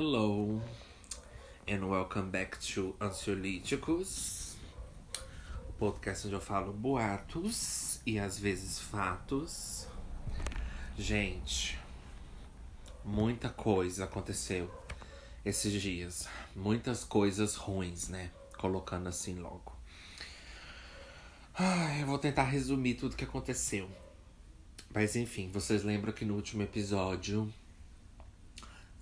Hello and welcome back to Ansiolíticos, o podcast onde eu falo boatos e às vezes fatos. Gente, muita coisa aconteceu esses dias, muitas coisas ruins, né? Colocando assim logo. Ai, eu vou tentar resumir tudo que aconteceu. Mas enfim, vocês lembram que no último episódio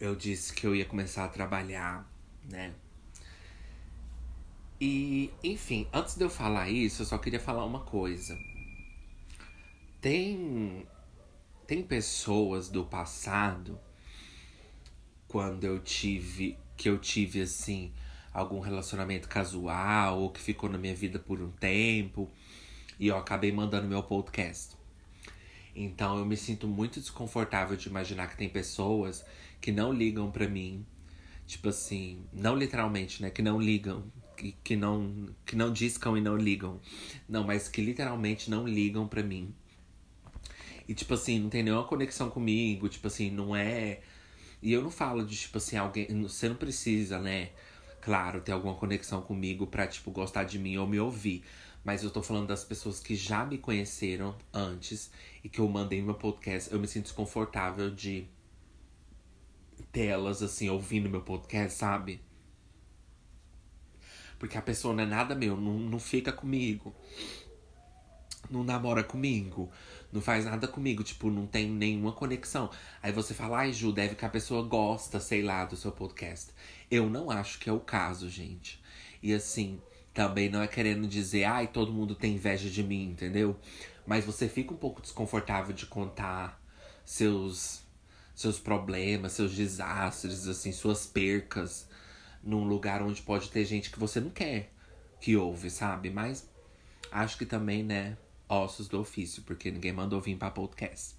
eu disse que eu ia começar a trabalhar, né? E, enfim, antes de eu falar isso, eu só queria falar uma coisa. Tem tem pessoas do passado quando eu tive que eu tive assim algum relacionamento casual ou que ficou na minha vida por um tempo e eu acabei mandando meu podcast. Então eu me sinto muito desconfortável de imaginar que tem pessoas que não ligam para mim. Tipo assim, não literalmente, né? Que não ligam. Que, que, não, que não discam e não ligam. Não, mas que literalmente não ligam para mim. E tipo assim, não tem nenhuma conexão comigo. Tipo assim, não é. E eu não falo de, tipo assim, alguém. Você não precisa, né? Claro, ter alguma conexão comigo pra, tipo, gostar de mim ou me ouvir. Mas eu tô falando das pessoas que já me conheceram antes e que eu mandei meu podcast. Eu me sinto desconfortável de ter elas, assim, ouvindo meu podcast, sabe? Porque a pessoa não é nada meu, não, não fica comigo. Não namora comigo. Não faz nada comigo, tipo, não tem nenhuma conexão. Aí você fala, ai, Ju, deve que a pessoa gosta, sei lá, do seu podcast. Eu não acho que é o caso, gente. E assim, também não é querendo dizer, ai, todo mundo tem inveja de mim, entendeu? Mas você fica um pouco desconfortável de contar seus seus problemas, seus desastres, assim, suas percas num lugar onde pode ter gente que você não quer que ouve, sabe? Mas acho que também, né, ossos do ofício, porque ninguém mandou vir para podcast.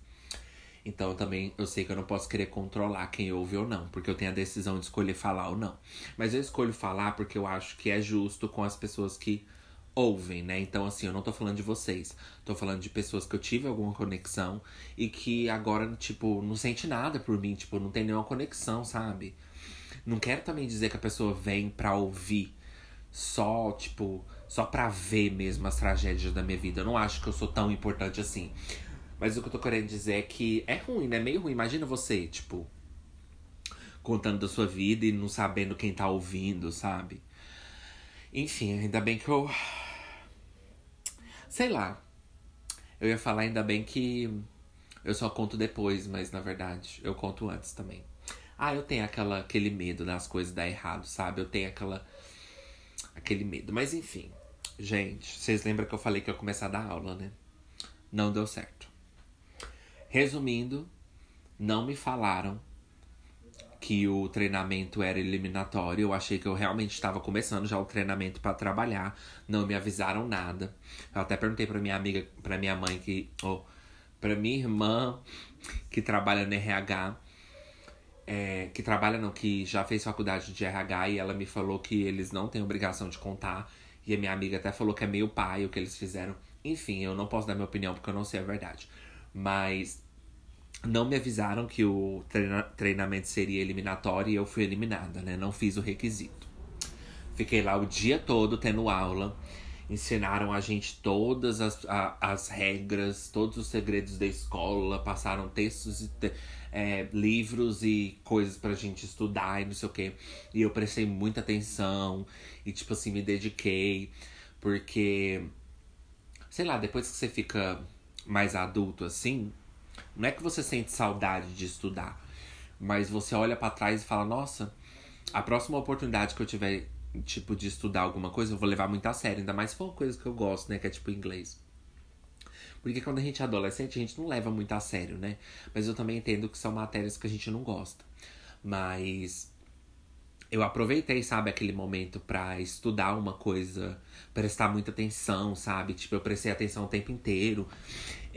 Então também eu sei que eu não posso querer controlar quem ouve ou não, porque eu tenho a decisão de escolher falar ou não. Mas eu escolho falar porque eu acho que é justo com as pessoas que ouvem, né? Então, assim, eu não tô falando de vocês. Tô falando de pessoas que eu tive alguma conexão e que agora, tipo, não sente nada por mim, tipo, não tem nenhuma conexão, sabe? Não quero também dizer que a pessoa vem pra ouvir só, tipo, só pra ver mesmo as tragédias da minha vida. Eu não acho que eu sou tão importante assim. Mas o que eu tô querendo dizer é que é ruim, né? Meio ruim. Imagina você, tipo, contando da sua vida e não sabendo quem tá ouvindo, sabe? Enfim, ainda bem que eu. Sei lá. Eu ia falar ainda bem que eu só conto depois, mas na verdade eu conto antes também. Ah, eu tenho aquela, aquele medo das coisas dar errado, sabe? Eu tenho aquela. aquele medo. Mas enfim. Gente, vocês lembram que eu falei que eu ia começar a dar aula, né? Não deu certo. Resumindo, não me falaram que o treinamento era eliminatório. Eu achei que eu realmente estava começando já o treinamento para trabalhar. Não me avisaram nada. Eu até perguntei para minha amiga, para minha mãe que, oh, para minha irmã que trabalha no RH, é, que trabalha não, que já fez faculdade de RH e ela me falou que eles não têm obrigação de contar. E a minha amiga até falou que é meio pai o que eles fizeram. Enfim, eu não posso dar minha opinião porque eu não sei a verdade. Mas não me avisaram que o treina treinamento seria eliminatório e eu fui eliminada, né? Não fiz o requisito. Fiquei lá o dia todo tendo aula. Ensinaram a gente todas as, a, as regras, todos os segredos da escola, passaram textos e te, é, livros e coisas pra gente estudar e não sei o quê. E eu prestei muita atenção e, tipo assim, me dediquei. Porque, sei lá, depois que você fica mais adulto assim, não é que você sente saudade de estudar, mas você olha para trás e fala: "Nossa, a próxima oportunidade que eu tiver tipo de estudar alguma coisa, eu vou levar muito a sério, ainda mais se for uma coisa que eu gosto, né, que é tipo inglês". Porque quando a gente é adolescente, a gente não leva muito a sério, né? Mas eu também entendo que são matérias que a gente não gosta. Mas eu aproveitei, sabe, aquele momento para estudar uma coisa, prestar muita atenção, sabe? Tipo, eu prestei atenção o tempo inteiro.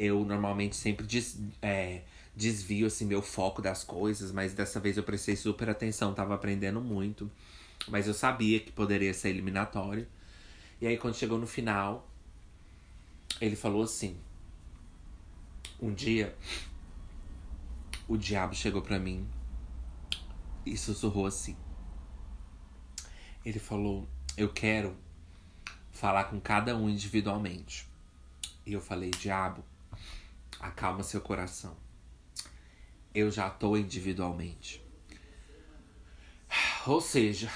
Eu normalmente sempre des, é, desvio, assim, meu foco das coisas, mas dessa vez eu prestei super atenção, tava aprendendo muito. Mas eu sabia que poderia ser eliminatório. E aí, quando chegou no final, ele falou assim: Um dia, o diabo chegou pra mim e sussurrou assim. Ele falou: Eu quero falar com cada um individualmente. E eu falei: Diabo, acalma seu coração. Eu já tô individualmente. Ou seja,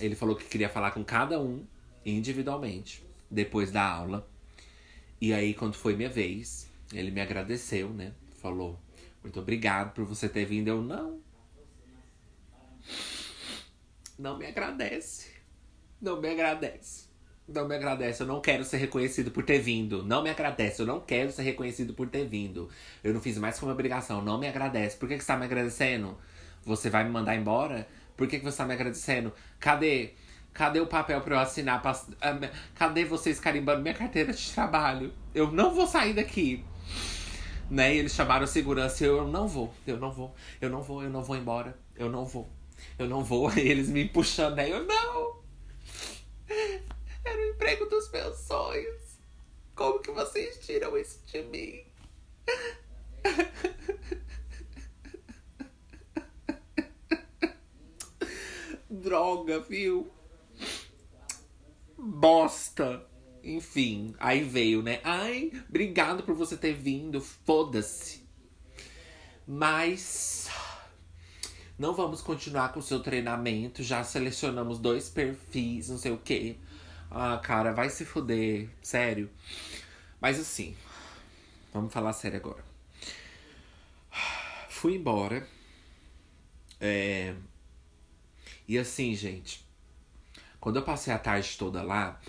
ele falou que queria falar com cada um individualmente depois da aula. E aí, quando foi minha vez, ele me agradeceu, né? Falou: Muito obrigado por você ter vindo. Eu não. Não me agradece. Não me agradece. Não me agradece. Eu não quero ser reconhecido por ter vindo. Não me agradece. Eu não quero ser reconhecido por ter vindo. Eu não fiz mais como obrigação. Não me agradece. Por que, que você tá me agradecendo? Você vai me mandar embora? Por que, que você tá me agradecendo? Cadê? Cadê o papel pra eu assinar? Pra... Ah, cadê vocês carimbando minha carteira de trabalho? Eu não vou sair daqui. Né? E eles chamaram segurança e eu, eu não vou, eu não vou, eu não vou, eu não vou embora, eu não vou, eu não vou. E eles me puxando aí, eu não. Era o emprego dos meus sonhos. Como que vocês tiram isso de mim? Droga, viu? Bosta. Enfim, aí veio, né? Ai, obrigado por você ter vindo. Foda-se. Mas não vamos continuar com o seu treinamento. Já selecionamos dois perfis, não sei o quê. Ah, cara, vai se fuder. Sério. Mas assim, vamos falar sério agora. Fui embora. É... E assim, gente. Quando eu passei a tarde toda lá,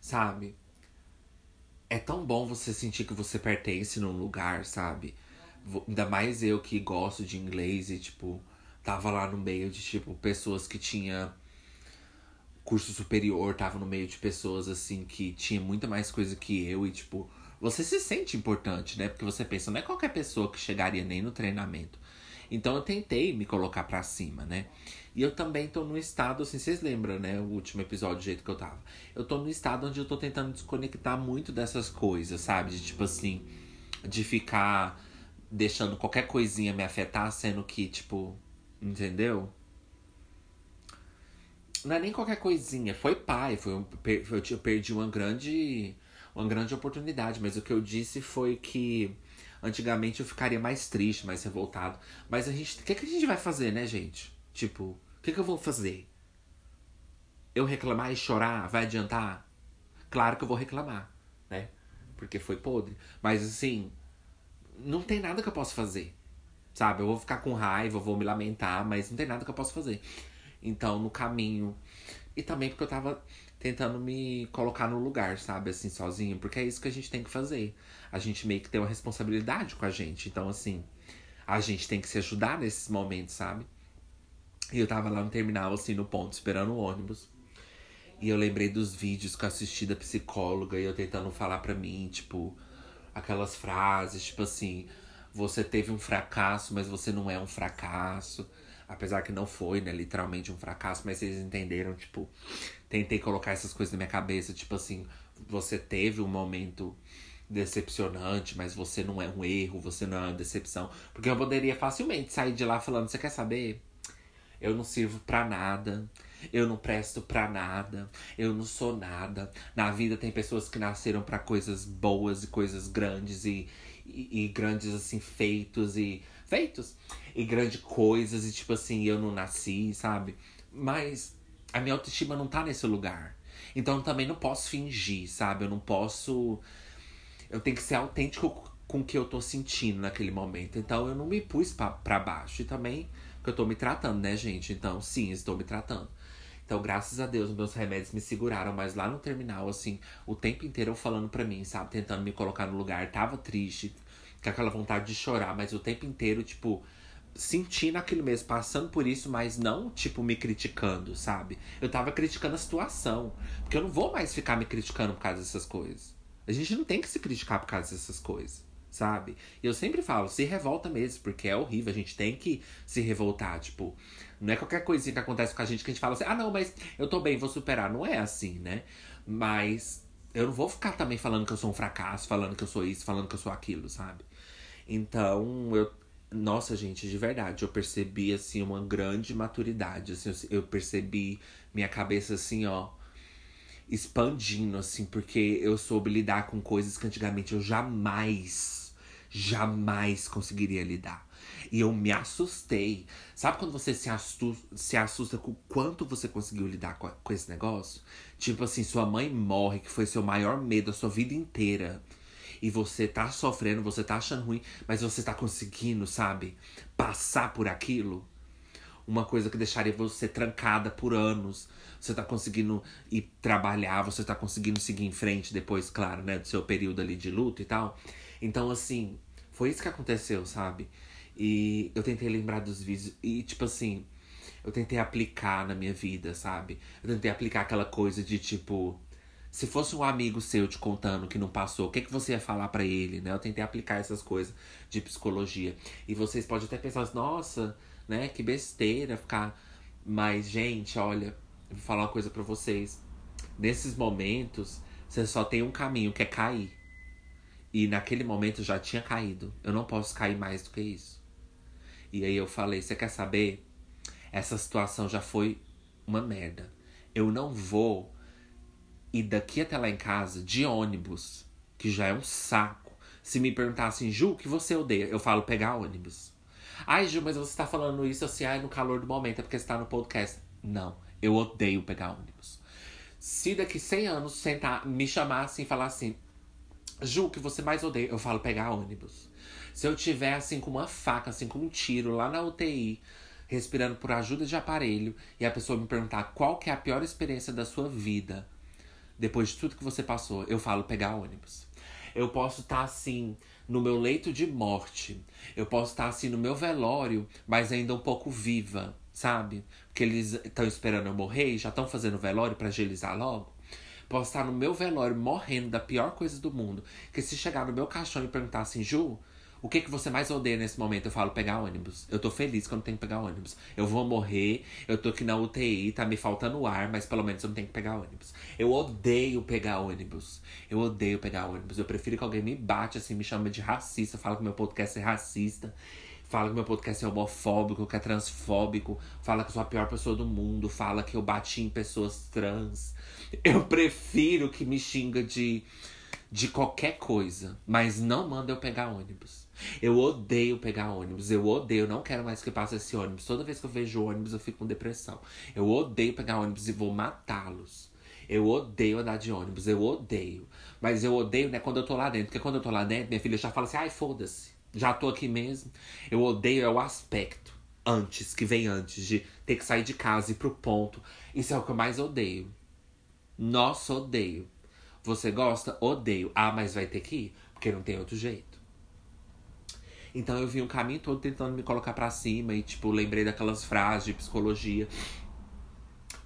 sabe? É tão bom você sentir que você pertence num lugar, sabe? Ainda mais eu que gosto de inglês e, tipo, tava lá no meio de, tipo, pessoas que tinha curso superior, tava no meio de pessoas, assim, que tinha muita mais coisa que eu e, tipo, você se sente importante, né? Porque você pensa, não é qualquer pessoa que chegaria nem no treinamento. Então eu tentei me colocar para cima, né? E eu também tô num estado, assim, vocês lembram, né? O último episódio do jeito que eu tava. Eu tô num estado onde eu tô tentando desconectar muito dessas coisas, sabe? De tipo assim, de ficar deixando qualquer coisinha me afetar, sendo que, tipo, entendeu? Não é nem qualquer coisinha, foi pai, foi um, eu perdi uma grande, uma grande oportunidade, mas o que eu disse foi que antigamente eu ficaria mais triste, mais revoltado. Mas a gente, o que, que a gente vai fazer, né, gente? Tipo, o que, que eu vou fazer? Eu reclamar e chorar vai adiantar? Claro que eu vou reclamar, né? Porque foi podre. Mas assim, não tem nada que eu possa fazer. Sabe? Eu vou ficar com raiva, eu vou me lamentar, mas não tem nada que eu possa fazer. Então, no caminho. E também porque eu tava tentando me colocar no lugar, sabe? Assim, sozinho. Porque é isso que a gente tem que fazer. A gente meio que tem uma responsabilidade com a gente. Então, assim, a gente tem que se ajudar nesses momentos, sabe? E eu tava lá no terminal, assim, no ponto, esperando o ônibus. E eu lembrei dos vídeos que eu assisti da psicóloga e eu tentando falar pra mim, tipo, aquelas frases, tipo assim, você teve um fracasso, mas você não é um fracasso. Apesar que não foi, né, literalmente um fracasso, mas vocês entenderam, tipo, tentei colocar essas coisas na minha cabeça, tipo assim, você teve um momento decepcionante, mas você não é um erro, você não é uma decepção. Porque eu poderia facilmente sair de lá falando, você quer saber? Eu não sirvo para nada. Eu não presto para nada. Eu não sou nada. Na vida tem pessoas que nasceram para coisas boas e coisas grandes e, e, e, grandes assim feitos e feitos e grandes coisas e tipo assim, eu não nasci, sabe? Mas a minha autoestima não tá nesse lugar. Então eu também não posso fingir, sabe? Eu não posso eu tenho que ser autêntico com o que eu tô sentindo naquele momento. Então eu não me pus para baixo e também porque eu tô me tratando, né, gente? Então, sim, estou me tratando. Então, graças a Deus, meus remédios me seguraram. Mas lá no terminal, assim, o tempo inteiro eu falando pra mim, sabe? Tentando me colocar no lugar. Tava triste, com aquela vontade de chorar. Mas o tempo inteiro, tipo, sentindo aquilo mesmo, passando por isso, mas não, tipo, me criticando, sabe? Eu tava criticando a situação. Porque eu não vou mais ficar me criticando por causa dessas coisas. A gente não tem que se criticar por causa dessas coisas sabe? E eu sempre falo, se revolta mesmo, porque é horrível, a gente tem que se revoltar, tipo, não é qualquer coisinha que acontece com a gente que a gente fala assim, ah não, mas eu tô bem, vou superar. Não é assim, né? Mas eu não vou ficar também falando que eu sou um fracasso, falando que eu sou isso, falando que eu sou aquilo, sabe? Então, eu, Nossa, gente, de verdade, eu percebi, assim, uma grande maturidade. Assim, eu percebi minha cabeça, assim, ó, expandindo, assim, porque eu soube lidar com coisas que antigamente eu jamais, jamais conseguiria lidar. E eu me assustei. Sabe quando você se assusta, se assusta com o quanto você conseguiu lidar com, com esse negócio? Tipo assim, sua mãe morre, que foi seu maior medo a sua vida inteira e você tá sofrendo, você tá achando ruim, mas você tá conseguindo, sabe? Passar por aquilo. Uma coisa que deixaria você trancada por anos. Você tá conseguindo ir trabalhar, você tá conseguindo seguir em frente depois, claro, né? Do seu período ali de luto e tal. Então, assim, foi isso que aconteceu, sabe? E eu tentei lembrar dos vídeos. E, tipo assim, eu tentei aplicar na minha vida, sabe? Eu tentei aplicar aquela coisa de tipo se fosse um amigo seu te contando que não passou, o que, que você ia falar para ele, né? Eu tentei aplicar essas coisas de psicologia. E vocês podem até pensar, nossa, né? Que besteira ficar. Mas, gente, olha, vou falar uma coisa para vocês. Nesses momentos, você só tem um caminho, que é cair. E naquele momento eu já tinha caído. Eu não posso cair mais do que isso. E aí eu falei: você quer saber? Essa situação já foi uma merda. Eu não vou e daqui até lá em casa, de ônibus, que já é um saco. Se me perguntassem, Ju, o que você odeia? Eu falo pegar ônibus. Ai, Ju, mas você tá falando isso assim, ai, no calor do momento, é porque você tá no podcast. Não, eu odeio pegar ônibus. Se daqui 100 anos sentar, me chamar assim e falar assim, Ju, o que você mais odeia? Eu falo pegar ônibus. Se eu tiver assim com uma faca, assim com um tiro lá na UTI, respirando por ajuda de aparelho, e a pessoa me perguntar qual que é a pior experiência da sua vida, depois de tudo que você passou, eu falo pegar ônibus. Eu posso estar tá, assim no meu leito de morte. Eu posso estar tá, assim no meu velório, mas ainda um pouco viva, sabe? Porque eles estão esperando eu morrer e já estão fazendo velório para agilizar logo. Posso estar tá no meu velório morrendo da pior coisa do mundo. Que se chegar no meu caixão e perguntar assim, Ju, o que, que você mais odeia nesse momento? Eu falo pegar ônibus. Eu tô feliz quando tenho que pegar ônibus. Eu vou morrer, eu tô aqui na UTI, tá me faltando ar, mas pelo menos eu não tenho que pegar ônibus. Eu odeio pegar ônibus. Eu odeio pegar ônibus. Eu prefiro que alguém me bate assim, me chame de racista, fala que meu podcast é racista. Fala que meu podcast é homofóbico, que é transfóbico. Fala que eu sou a pior pessoa do mundo. Fala que eu bati em pessoas trans. Eu prefiro que me xinga de, de qualquer coisa. Mas não manda eu pegar ônibus. Eu odeio pegar ônibus. Eu odeio, não quero mais que passe esse ônibus. Toda vez que eu vejo ônibus, eu fico com depressão. Eu odeio pegar ônibus e vou matá-los. Eu odeio andar de ônibus, eu odeio. Mas eu odeio, né, quando eu tô lá dentro. Porque quando eu tô lá dentro, minha filha já fala assim: ai, foda-se. Já tô aqui mesmo. Eu odeio é o aspecto antes, que vem antes de ter que sair de casa e ir pro ponto. Isso é o que eu mais odeio. Nossa, odeio. Você gosta? Odeio. Ah, mas vai ter que ir, porque não tem outro jeito. Então eu vi um caminho todo tentando me colocar para cima e, tipo, lembrei daquelas frases de psicologia.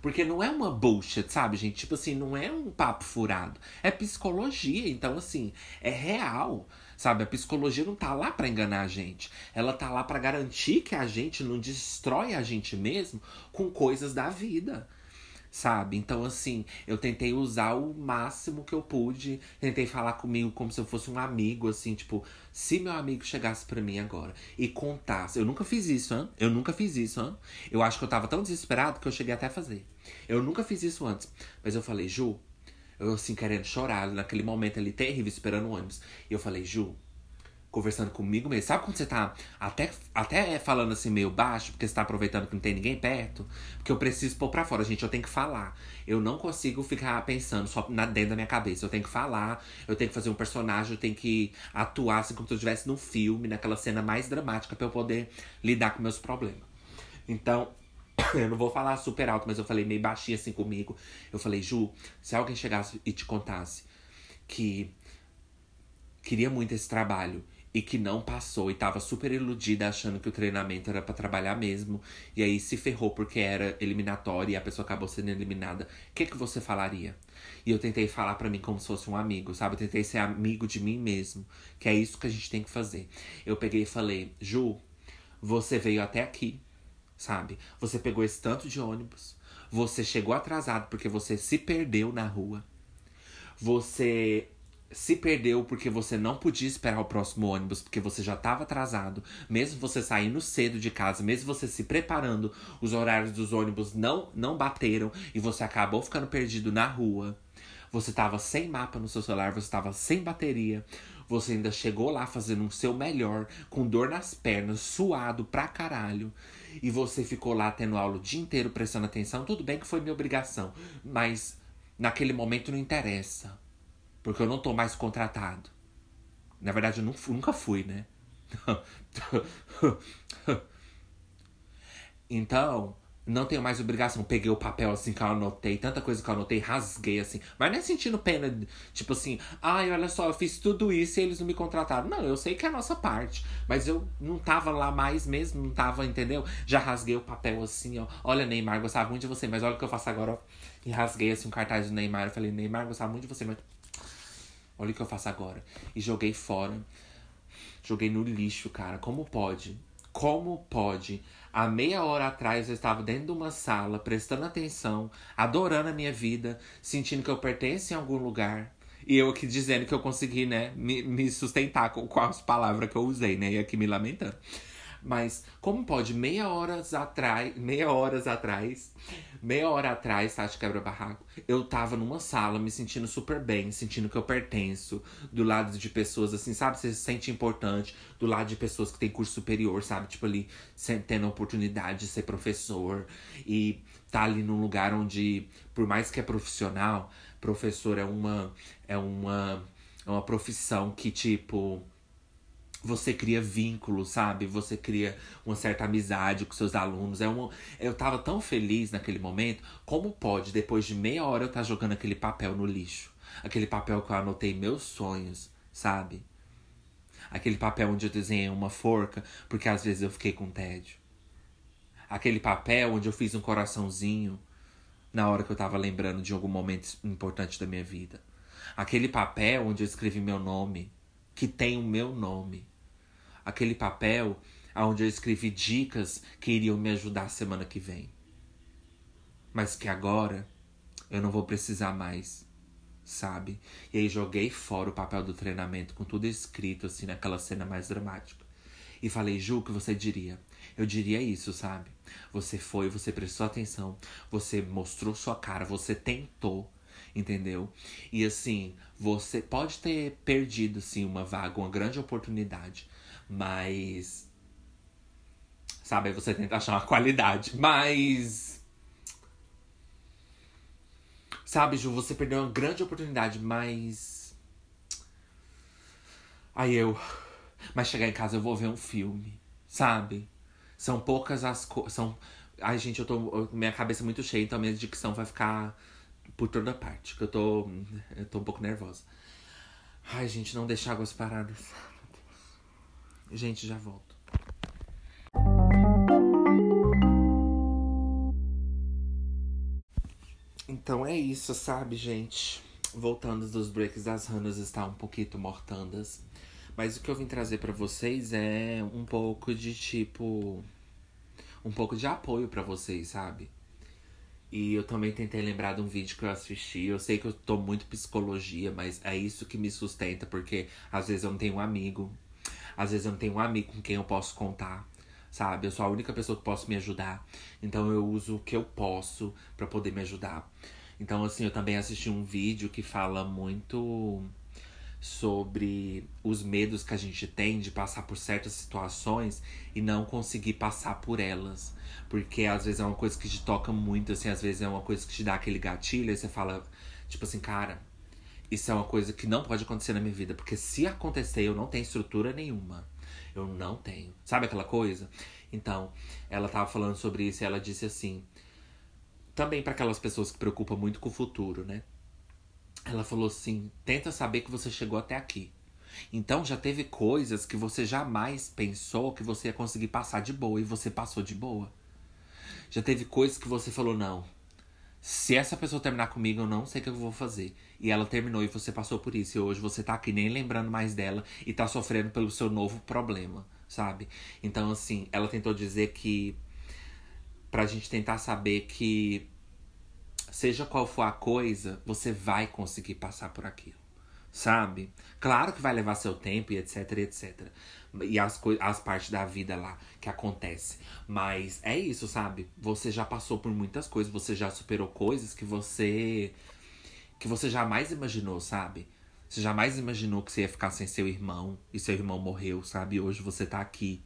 Porque não é uma bullshit, sabe, gente? Tipo assim, não é um papo furado. É psicologia. Então, assim, é real. Sabe? A psicologia não tá lá para enganar a gente. Ela tá lá para garantir que a gente não destrói a gente mesmo com coisas da vida sabe? Então, assim, eu tentei usar o máximo que eu pude, tentei falar comigo como se eu fosse um amigo, assim, tipo, se meu amigo chegasse para mim agora e contasse. Eu nunca fiz isso, hein? Eu nunca fiz isso, hein? Eu acho que eu tava tão desesperado que eu cheguei até a fazer. Eu nunca fiz isso antes. Mas eu falei, Ju, eu assim, querendo chorar, naquele momento ali terrível, esperando o ônibus. E eu falei, Ju, conversando comigo mesmo. Sabe quando você tá até, até falando assim meio baixo, porque você tá aproveitando que não tem ninguém perto? Porque eu preciso pôr pra fora, gente, eu tenho que falar. Eu não consigo ficar pensando só na, dentro da minha cabeça. Eu tenho que falar, eu tenho que fazer um personagem, eu tenho que atuar assim como se eu estivesse num filme, naquela cena mais dramática para eu poder lidar com meus problemas. Então, eu não vou falar super alto, mas eu falei meio baixinho assim comigo. Eu falei, Ju, se alguém chegasse e te contasse que queria muito esse trabalho e que não passou e tava super iludida achando que o treinamento era para trabalhar mesmo e aí se ferrou porque era eliminatório e a pessoa acabou sendo eliminada, o que que você falaria? E eu tentei falar para mim como se fosse um amigo, sabe? Eu tentei ser amigo de mim mesmo, que é isso que a gente tem que fazer. Eu peguei e falei: "Ju, você veio até aqui, sabe? Você pegou esse tanto de ônibus, você chegou atrasado porque você se perdeu na rua. Você se perdeu porque você não podia esperar o próximo ônibus, porque você já estava atrasado, mesmo você saindo cedo de casa, mesmo você se preparando, os horários dos ônibus não não bateram e você acabou ficando perdido na rua. Você estava sem mapa no seu celular, você estava sem bateria. Você ainda chegou lá fazendo o seu melhor, com dor nas pernas, suado pra caralho. E você ficou lá tendo aula o dia inteiro prestando atenção. Tudo bem que foi minha obrigação, mas naquele momento não interessa porque eu não tô mais contratado. Na verdade, eu nunca fui, né? então, não tenho mais obrigação. Peguei o papel assim que eu anotei, tanta coisa que eu anotei, rasguei assim. Mas não é sentindo pena, tipo assim, ai, olha só, eu fiz tudo isso e eles não me contrataram. Não, eu sei que é a nossa parte. Mas eu não tava lá mais mesmo, não tava, entendeu? Já rasguei o papel assim, ó. Olha, Neymar, gostava muito de você, mas olha o que eu faço agora, ó. E rasguei assim um cartaz do Neymar. Eu falei, Neymar, gostava muito de você, mas Olha o que eu faço agora. E joguei fora. Joguei no lixo, cara. Como pode? Como pode? Há meia hora atrás eu estava dentro de uma sala, prestando atenção, adorando a minha vida, sentindo que eu pertenço em algum lugar. E eu aqui dizendo que eu consegui, né, me, me sustentar com, com as palavras que eu usei, né? E aqui me lamentando. Mas como pode meia horas atrás, meia horas atrás, meia hora atrás, Tati Quebra Barraco, eu tava numa sala me sentindo super bem, sentindo que eu pertenço, do lado de pessoas assim, sabe? Você se sente importante, do lado de pessoas que têm curso superior, sabe? Tipo ali, tendo a oportunidade de ser professor e tá ali num lugar onde, por mais que é profissional, professor é uma é uma é uma profissão que tipo você cria vínculo, sabe? Você cria uma certa amizade com seus alunos. É um, eu tava tão feliz naquele momento. Como pode, depois de meia hora, eu estar tá jogando aquele papel no lixo? Aquele papel que eu anotei meus sonhos, sabe? Aquele papel onde eu desenhei uma forca, porque às vezes eu fiquei com tédio. Aquele papel onde eu fiz um coraçãozinho na hora que eu tava lembrando de algum momento importante da minha vida. Aquele papel onde eu escrevi meu nome, que tem o meu nome aquele papel onde eu escrevi dicas que iriam me ajudar semana que vem. Mas que agora eu não vou precisar mais, sabe? E aí joguei fora o papel do treinamento com tudo escrito assim naquela cena mais dramática. E falei, Ju, o que você diria? Eu diria isso, sabe? Você foi, você prestou atenção, você mostrou sua cara, você tentou, entendeu? E assim, você pode ter perdido, sim, uma vaga, uma grande oportunidade. Mas. Sabe, aí você tenta achar uma qualidade. Mas. Sabe, Ju, você perdeu uma grande oportunidade, mas. Aí eu. Mas chegar em casa eu vou ver um filme, sabe? São poucas as coisas. São. Ai, gente, eu tô. Minha cabeça é muito cheia, então a minha dicção vai ficar por toda parte. Que eu tô. Eu tô um pouco nervosa. Ai, gente, não deixar águas paradas. Gente, já volto. Então é isso, sabe, gente? Voltando dos breaks das ranas está um pouquinho mortandas. Mas o que eu vim trazer para vocês é um pouco de tipo. Um pouco de apoio para vocês, sabe? E eu também tentei lembrar de um vídeo que eu assisti. Eu sei que eu tô muito psicologia, mas é isso que me sustenta, porque às vezes eu não tenho um amigo às vezes eu não tenho um amigo com quem eu posso contar, sabe? Eu sou a única pessoa que posso me ajudar. Então eu uso o que eu posso para poder me ajudar. Então, assim, eu também assisti um vídeo que fala muito sobre os medos que a gente tem de passar por certas situações e não conseguir passar por elas. Porque às vezes é uma coisa que te toca muito, assim, às vezes é uma coisa que te dá aquele gatilho, e você fala, tipo assim, cara, isso é uma coisa que não pode acontecer na minha vida, porque se acontecer, eu não tenho estrutura nenhuma. Eu não tenho. Sabe aquela coisa? Então, ela tava falando sobre isso e ela disse assim: também para aquelas pessoas que preocupam muito com o futuro, né? Ela falou assim: tenta saber que você chegou até aqui. Então já teve coisas que você jamais pensou que você ia conseguir passar de boa e você passou de boa. Já teve coisas que você falou: não, se essa pessoa terminar comigo, eu não sei o que eu vou fazer. E ela terminou e você passou por isso. E hoje você tá aqui nem lembrando mais dela e tá sofrendo pelo seu novo problema, sabe? Então, assim, ela tentou dizer que. Pra gente tentar saber que. Seja qual for a coisa, você vai conseguir passar por aquilo, sabe? Claro que vai levar seu tempo e etc, etc. E as, as partes da vida lá que acontece. Mas é isso, sabe? Você já passou por muitas coisas, você já superou coisas que você. que você jamais imaginou, sabe? Você jamais imaginou que você ia ficar sem seu irmão e seu irmão morreu, sabe? Hoje você tá aqui,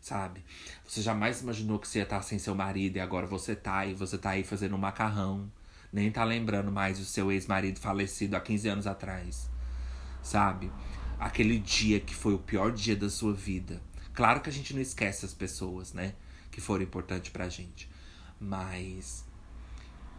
sabe? Você jamais imaginou que você ia estar sem seu marido e agora você tá e você tá aí fazendo um macarrão. Nem tá lembrando mais o seu ex-marido falecido há 15 anos atrás, sabe? Aquele dia que foi o pior dia da sua vida. Claro que a gente não esquece as pessoas, né? Que foram importantes pra gente. Mas.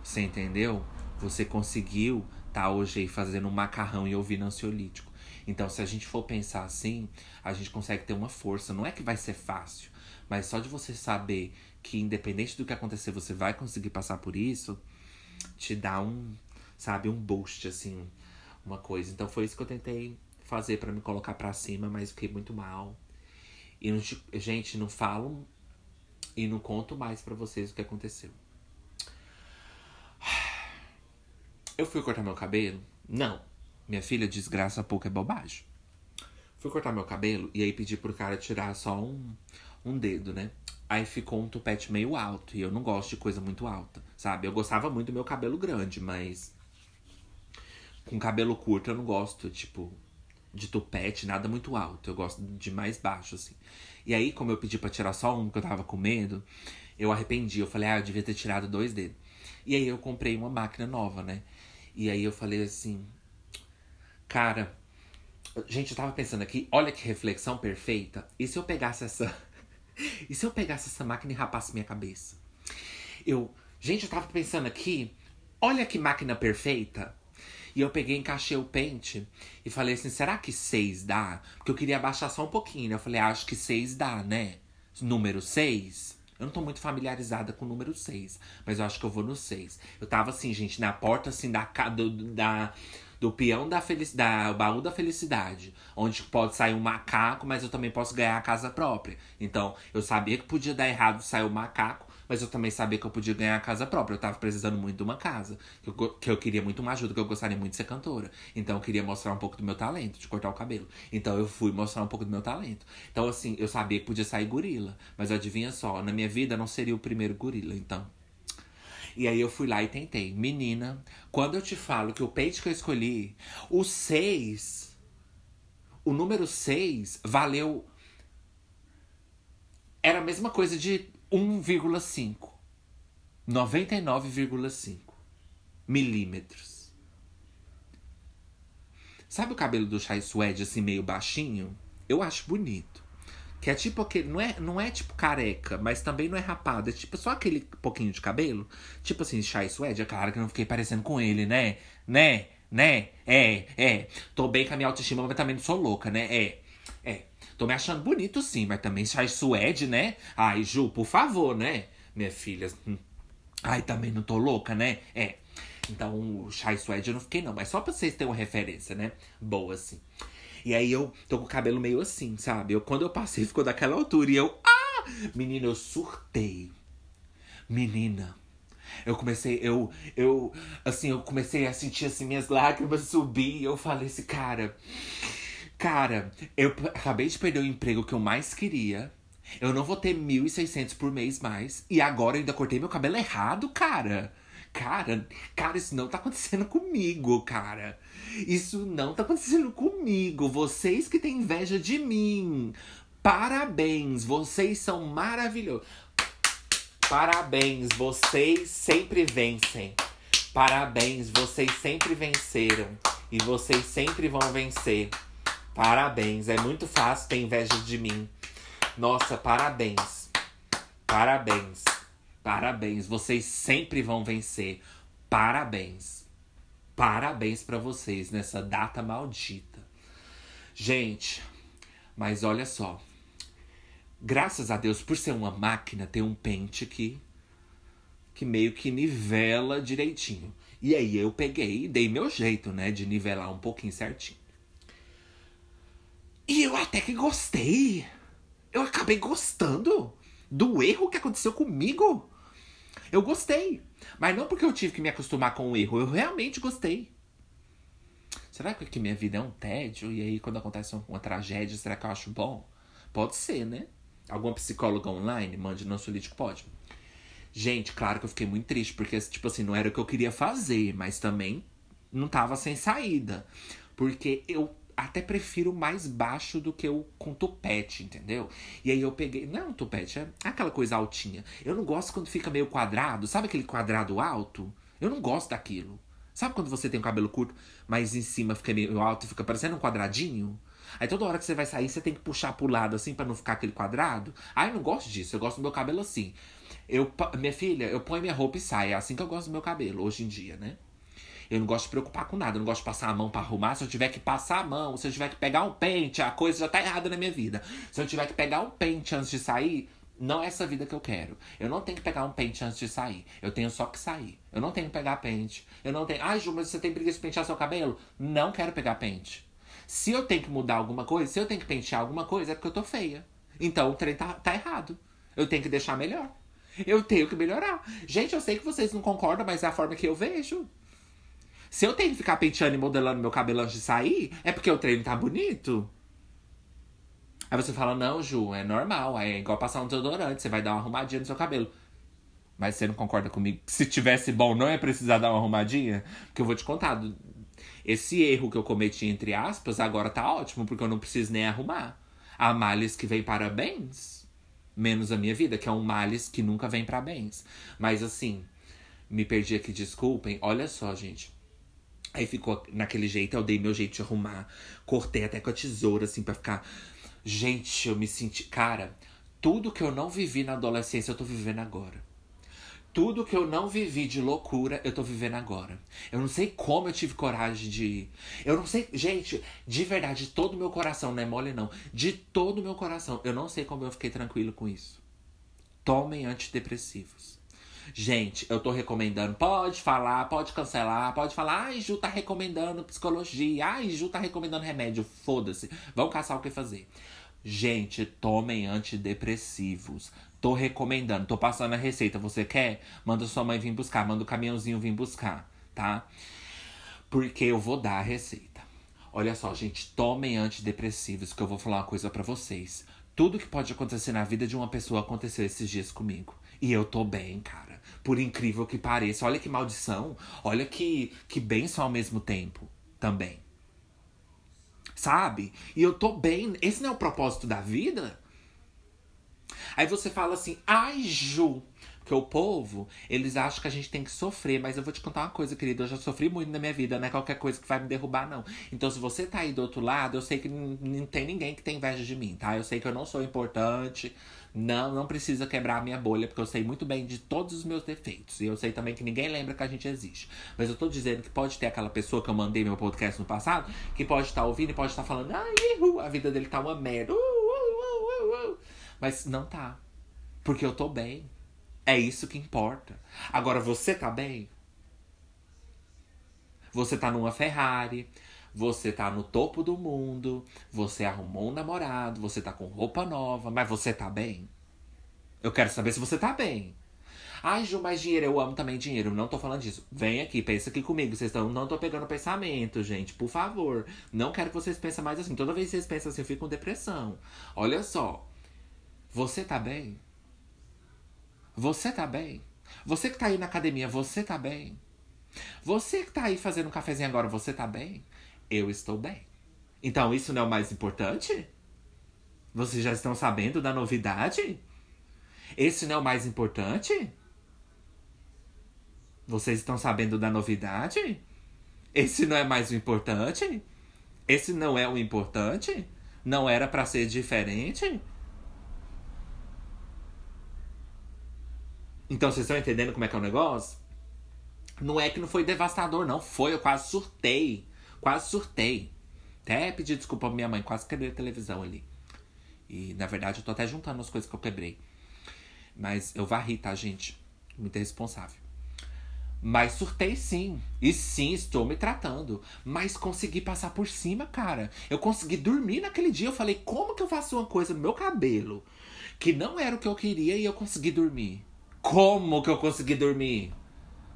Você entendeu? Você conseguiu tá hoje aí fazendo um macarrão e ouvindo ansiolítico. Então, se a gente for pensar assim, a gente consegue ter uma força. Não é que vai ser fácil, mas só de você saber que, independente do que acontecer, você vai conseguir passar por isso, te dá um, sabe, um boost, assim, uma coisa. Então, foi isso que eu tentei fazer para me colocar para cima, mas fiquei muito mal. E, não, gente, não falo e não conto mais para vocês o que aconteceu. Eu fui cortar meu cabelo? Não. Minha filha, desgraça pouco é bobagem. Fui cortar meu cabelo e aí pedi pro cara tirar só um, um dedo, né? Aí ficou um tupete meio alto. E eu não gosto de coisa muito alta, sabe? Eu gostava muito do meu cabelo grande, mas. Com cabelo curto eu não gosto, tipo, de tupete, nada muito alto. Eu gosto de mais baixo, assim. E aí, como eu pedi pra tirar só um, porque eu tava com medo, eu arrependi. Eu falei, ah, eu devia ter tirado dois dedos. E aí eu comprei uma máquina nova, né? E aí eu falei assim, cara, gente, eu tava pensando aqui, olha que reflexão perfeita. E se eu pegasse essa. e se eu pegasse essa máquina e rapasse minha cabeça? Eu. Gente, eu tava pensando aqui, olha que máquina perfeita. E eu peguei, encaixei o pente e falei assim: será que seis dá? Porque eu queria abaixar só um pouquinho. Né? Eu falei: ah, acho que seis dá, né? Número seis. Eu não tô muito familiarizada com o número 6, mas eu acho que eu vou no 6. Eu tava assim, gente, na porta assim da do, da do peão da felicidade, baú da felicidade, onde pode sair um macaco, mas eu também posso ganhar a casa própria. Então, eu sabia que podia dar errado sair o um macaco, mas eu também sabia que eu podia ganhar a casa própria. Eu tava precisando muito de uma casa. Que eu, que eu queria muito uma ajuda, que eu gostaria muito de ser cantora. Então eu queria mostrar um pouco do meu talento, de cortar o cabelo. Então eu fui mostrar um pouco do meu talento. Então, assim, eu sabia que podia sair gorila. Mas adivinha só, na minha vida não seria o primeiro gorila, então. E aí eu fui lá e tentei. Menina, quando eu te falo que o peito que eu escolhi, o 6, o número 6 valeu. Era a mesma coisa de 1,5. 99,5 milímetros. Sabe o cabelo do Chai Suede, assim, meio baixinho? Eu acho bonito. Que é tipo aquele. Não é, não é tipo careca, mas também não é rapado. É tipo só aquele pouquinho de cabelo. Tipo assim, Chai Suede. É claro que eu não fiquei parecendo com ele, né? Né? Né? É, é. Tô bem com a minha autoestima, mas também não sou louca, né? É. Tô me achando bonito sim, mas também sai suede, né? Ai, Ju, por favor, né? Minha filha. Hum. Ai, também não tô louca, né? É. Então, o chai suede eu não fiquei, não. Mas só pra vocês terem uma referência, né? Boa, assim. E aí eu tô com o cabelo meio assim, sabe? Eu, quando eu passei, ficou daquela altura. E eu. Ah! Menina, eu surtei. Menina. Eu comecei, eu, eu, assim, eu comecei a sentir assim minhas lágrimas subir. E eu falei assim, cara. Cara, eu acabei de perder o emprego que eu mais queria. Eu não vou ter 1.600 por mês mais. E agora eu ainda cortei meu cabelo errado, cara. Cara, cara, isso não tá acontecendo comigo, cara. Isso não tá acontecendo comigo. Vocês que têm inveja de mim. Parabéns, vocês são maravilhosos. Parabéns, vocês sempre vencem. Parabéns, vocês sempre venceram. E vocês sempre vão vencer. Parabéns, é muito fácil ter inveja de mim. Nossa, parabéns. Parabéns. Parabéns, vocês sempre vão vencer. Parabéns. Parabéns para vocês nessa data maldita. Gente, mas olha só. Graças a Deus, por ser uma máquina, tem um pente que que meio que nivela direitinho. E aí eu peguei e dei meu jeito, né, de nivelar um pouquinho certinho. E eu até que gostei. Eu acabei gostando do erro que aconteceu comigo. Eu gostei. Mas não porque eu tive que me acostumar com o erro. Eu realmente gostei. Será que minha vida é um tédio? E aí, quando acontece uma tragédia, será que eu acho bom? Pode ser, né? Alguma psicóloga online? Mande no Ansiolítico, pode. Gente, claro que eu fiquei muito triste, porque, tipo assim, não era o que eu queria fazer, mas também não tava sem saída. Porque eu até prefiro mais baixo do que o com tupete, entendeu? E aí eu peguei. Não é um tupete, é aquela coisa altinha. Eu não gosto quando fica meio quadrado. Sabe aquele quadrado alto? Eu não gosto daquilo. Sabe quando você tem o cabelo curto, mas em cima fica meio alto e fica parecendo um quadradinho? Aí toda hora que você vai sair, você tem que puxar pro lado assim para não ficar aquele quadrado. Aí eu não gosto disso, eu gosto do meu cabelo assim. Eu, minha filha, eu ponho minha roupa e saio. É assim que eu gosto do meu cabelo, hoje em dia, né? Eu não gosto de preocupar com nada, eu não gosto de passar a mão para arrumar. Se eu tiver que passar a mão, se eu tiver que pegar um pente, a coisa já tá errada na minha vida. Se eu tiver que pegar um pente antes de sair, não é essa vida que eu quero. Eu não tenho que pegar um pente antes de sair. Eu tenho só que sair. Eu não tenho que pegar pente. Eu não tenho. Ai, Ju, mas você tem preguiça de pentear seu cabelo? Não quero pegar pente. Se eu tenho que mudar alguma coisa, se eu tenho que pentear alguma coisa, é porque eu tô feia. Então o trem tá, tá errado. Eu tenho que deixar melhor. Eu tenho que melhorar. Gente, eu sei que vocês não concordam, mas é a forma que eu vejo. Se eu tenho que ficar penteando e modelando meu cabelo antes de sair, é porque o treino tá bonito. Aí você fala, não, Ju, é normal. É igual passar um desodorante, você vai dar uma arrumadinha no seu cabelo. Mas você não concorda comigo? Se tivesse bom, não ia precisar dar uma arrumadinha? Porque eu vou te contar. Esse erro que eu cometi, entre aspas, agora tá ótimo, porque eu não preciso nem arrumar. Há males que vem para bens, menos a minha vida, que é um males que nunca vem para bens. Mas assim, me perdi aqui, desculpem. Olha só, gente. Aí ficou naquele jeito, eu dei meu jeito de arrumar. Cortei até com a tesoura, assim, pra ficar. Gente, eu me senti. Cara, tudo que eu não vivi na adolescência, eu tô vivendo agora. Tudo que eu não vivi de loucura, eu tô vivendo agora. Eu não sei como eu tive coragem de ir. Eu não sei. Gente, de verdade, de todo o meu coração, não é mole não. De todo o meu coração, eu não sei como eu fiquei tranquilo com isso. Tomem antidepressivos. Gente, eu tô recomendando. Pode falar, pode cancelar, pode falar. Ai, Ju tá recomendando psicologia. Ai, Ju tá recomendando remédio. Foda-se. Vão caçar o que fazer. Gente, tomem antidepressivos. Tô recomendando, tô passando a receita. Você quer? Manda sua mãe vir buscar, manda o caminhãozinho vir buscar, tá? Porque eu vou dar a receita. Olha só, gente, tomem antidepressivos que eu vou falar uma coisa para vocês. Tudo que pode acontecer na vida de uma pessoa aconteceu esses dias comigo. E eu tô bem, cara. Por incrível que pareça. Olha que maldição. Olha que, que bênção ao mesmo tempo também. Sabe? E eu tô bem. Esse não é o propósito da vida? Aí você fala assim, ai, Ju. Porque o povo, eles acham que a gente tem que sofrer. Mas eu vou te contar uma coisa, querida. Eu já sofri muito na minha vida, não é qualquer coisa que vai me derrubar, não. Então, se você tá aí do outro lado, eu sei que não, tem ninguém que tem inveja de mim, tá? Eu sei que eu não sou importante. Não, não precisa quebrar a minha bolha, porque eu sei muito bem de todos os meus defeitos. E eu sei também que ninguém lembra que a gente existe. Mas eu tô dizendo que pode ter aquela pessoa que eu mandei meu podcast no passado, que pode estar tá ouvindo e pode estar tá falando, ai, a vida dele tá uma merda. Uh, uh, uh, Mas não tá. Porque eu tô bem. É isso que importa. Agora, você tá bem? Você tá numa Ferrari, você tá no topo do mundo, você arrumou um namorado, você tá com roupa nova, mas você tá bem? Eu quero saber se você tá bem. Ai, Ju, mais dinheiro. Eu amo também dinheiro. Não tô falando disso. Vem aqui, pensa aqui comigo. Vocês estão. Não tô pegando pensamento, gente. Por favor. Não quero que vocês pensem mais assim. Toda vez que vocês pensam assim, eu fico com depressão. Olha só. Você tá bem? Você tá bem? Você que tá aí na academia, você tá bem? Você que tá aí fazendo um cafezinho agora, você tá bem? Eu estou bem. Então isso não é o mais importante? Vocês já estão sabendo da novidade? Esse não é o mais importante? Vocês estão sabendo da novidade? Esse não é mais o importante? Esse não é o importante? Não era para ser diferente? Então vocês estão entendendo como é que é o negócio? Não é que não foi devastador, não. Foi, eu quase surtei. Quase surtei. Até pedi desculpa pra minha mãe, quase quebrei a televisão ali. E na verdade eu tô até juntando as coisas que eu quebrei. Mas eu varri, tá, gente? Muito responsável. Mas surtei sim. E sim, estou me tratando. Mas consegui passar por cima, cara. Eu consegui dormir naquele dia. Eu falei, como que eu faço uma coisa no meu cabelo que não era o que eu queria e eu consegui dormir? Como que eu consegui dormir?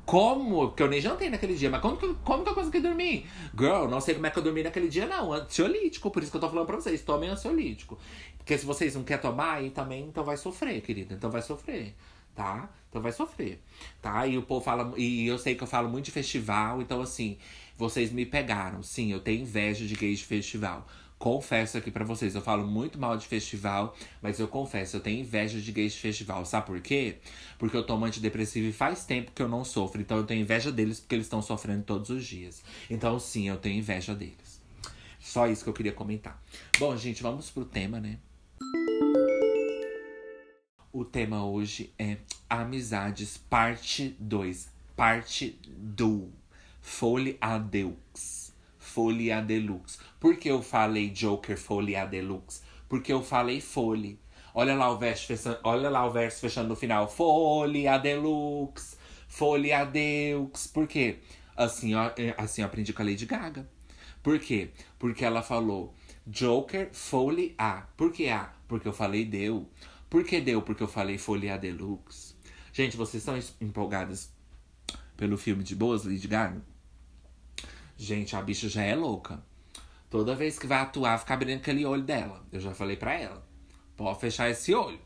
Como? Porque eu nem jantei naquele dia, mas como que, como que eu consegui dormir? Girl, não sei como é que eu dormi naquele dia, não. Ansiolítico, por isso que eu tô falando pra vocês, tomem ansiolítico. Porque se vocês não querem tomar, aí também, então vai sofrer, querida. Então vai sofrer, tá? Então vai sofrer, tá? E o povo fala. E eu sei que eu falo muito de festival, então assim, vocês me pegaram. Sim, eu tenho inveja de gays de festival. Confesso aqui para vocês, eu falo muito mal de festival, mas eu confesso, eu tenho inveja de gays de festival. Sabe por quê? Porque eu tomo antidepressivo e faz tempo que eu não sofro. Então eu tenho inveja deles porque eles estão sofrendo todos os dias. Então sim, eu tenho inveja deles. Só isso que eu queria comentar. Bom, gente, vamos pro tema, né? O tema hoje é Amizades, parte 2. Parte do Folie à Deux. Folia Deluxe. Por que eu falei Joker Folia Deluxe? Porque eu falei Folie. Olha lá o verso fechando, olha lá o verso fechando no final. Folia Deluxe. Folia Deluxe. Por quê? Assim, ó, é, assim eu aprendi com a Lady Gaga. Por quê? Porque ela falou Joker Folie A. Por que A? Porque eu falei deu. Por que deu? Porque eu falei Folia Deluxe. Gente, vocês estão empolgadas pelo filme de boas, Lady Gaga? Gente, a bicha já é louca. Toda vez que vai atuar, fica abrindo aquele olho dela. Eu já falei pra ela. Pode fechar esse olho.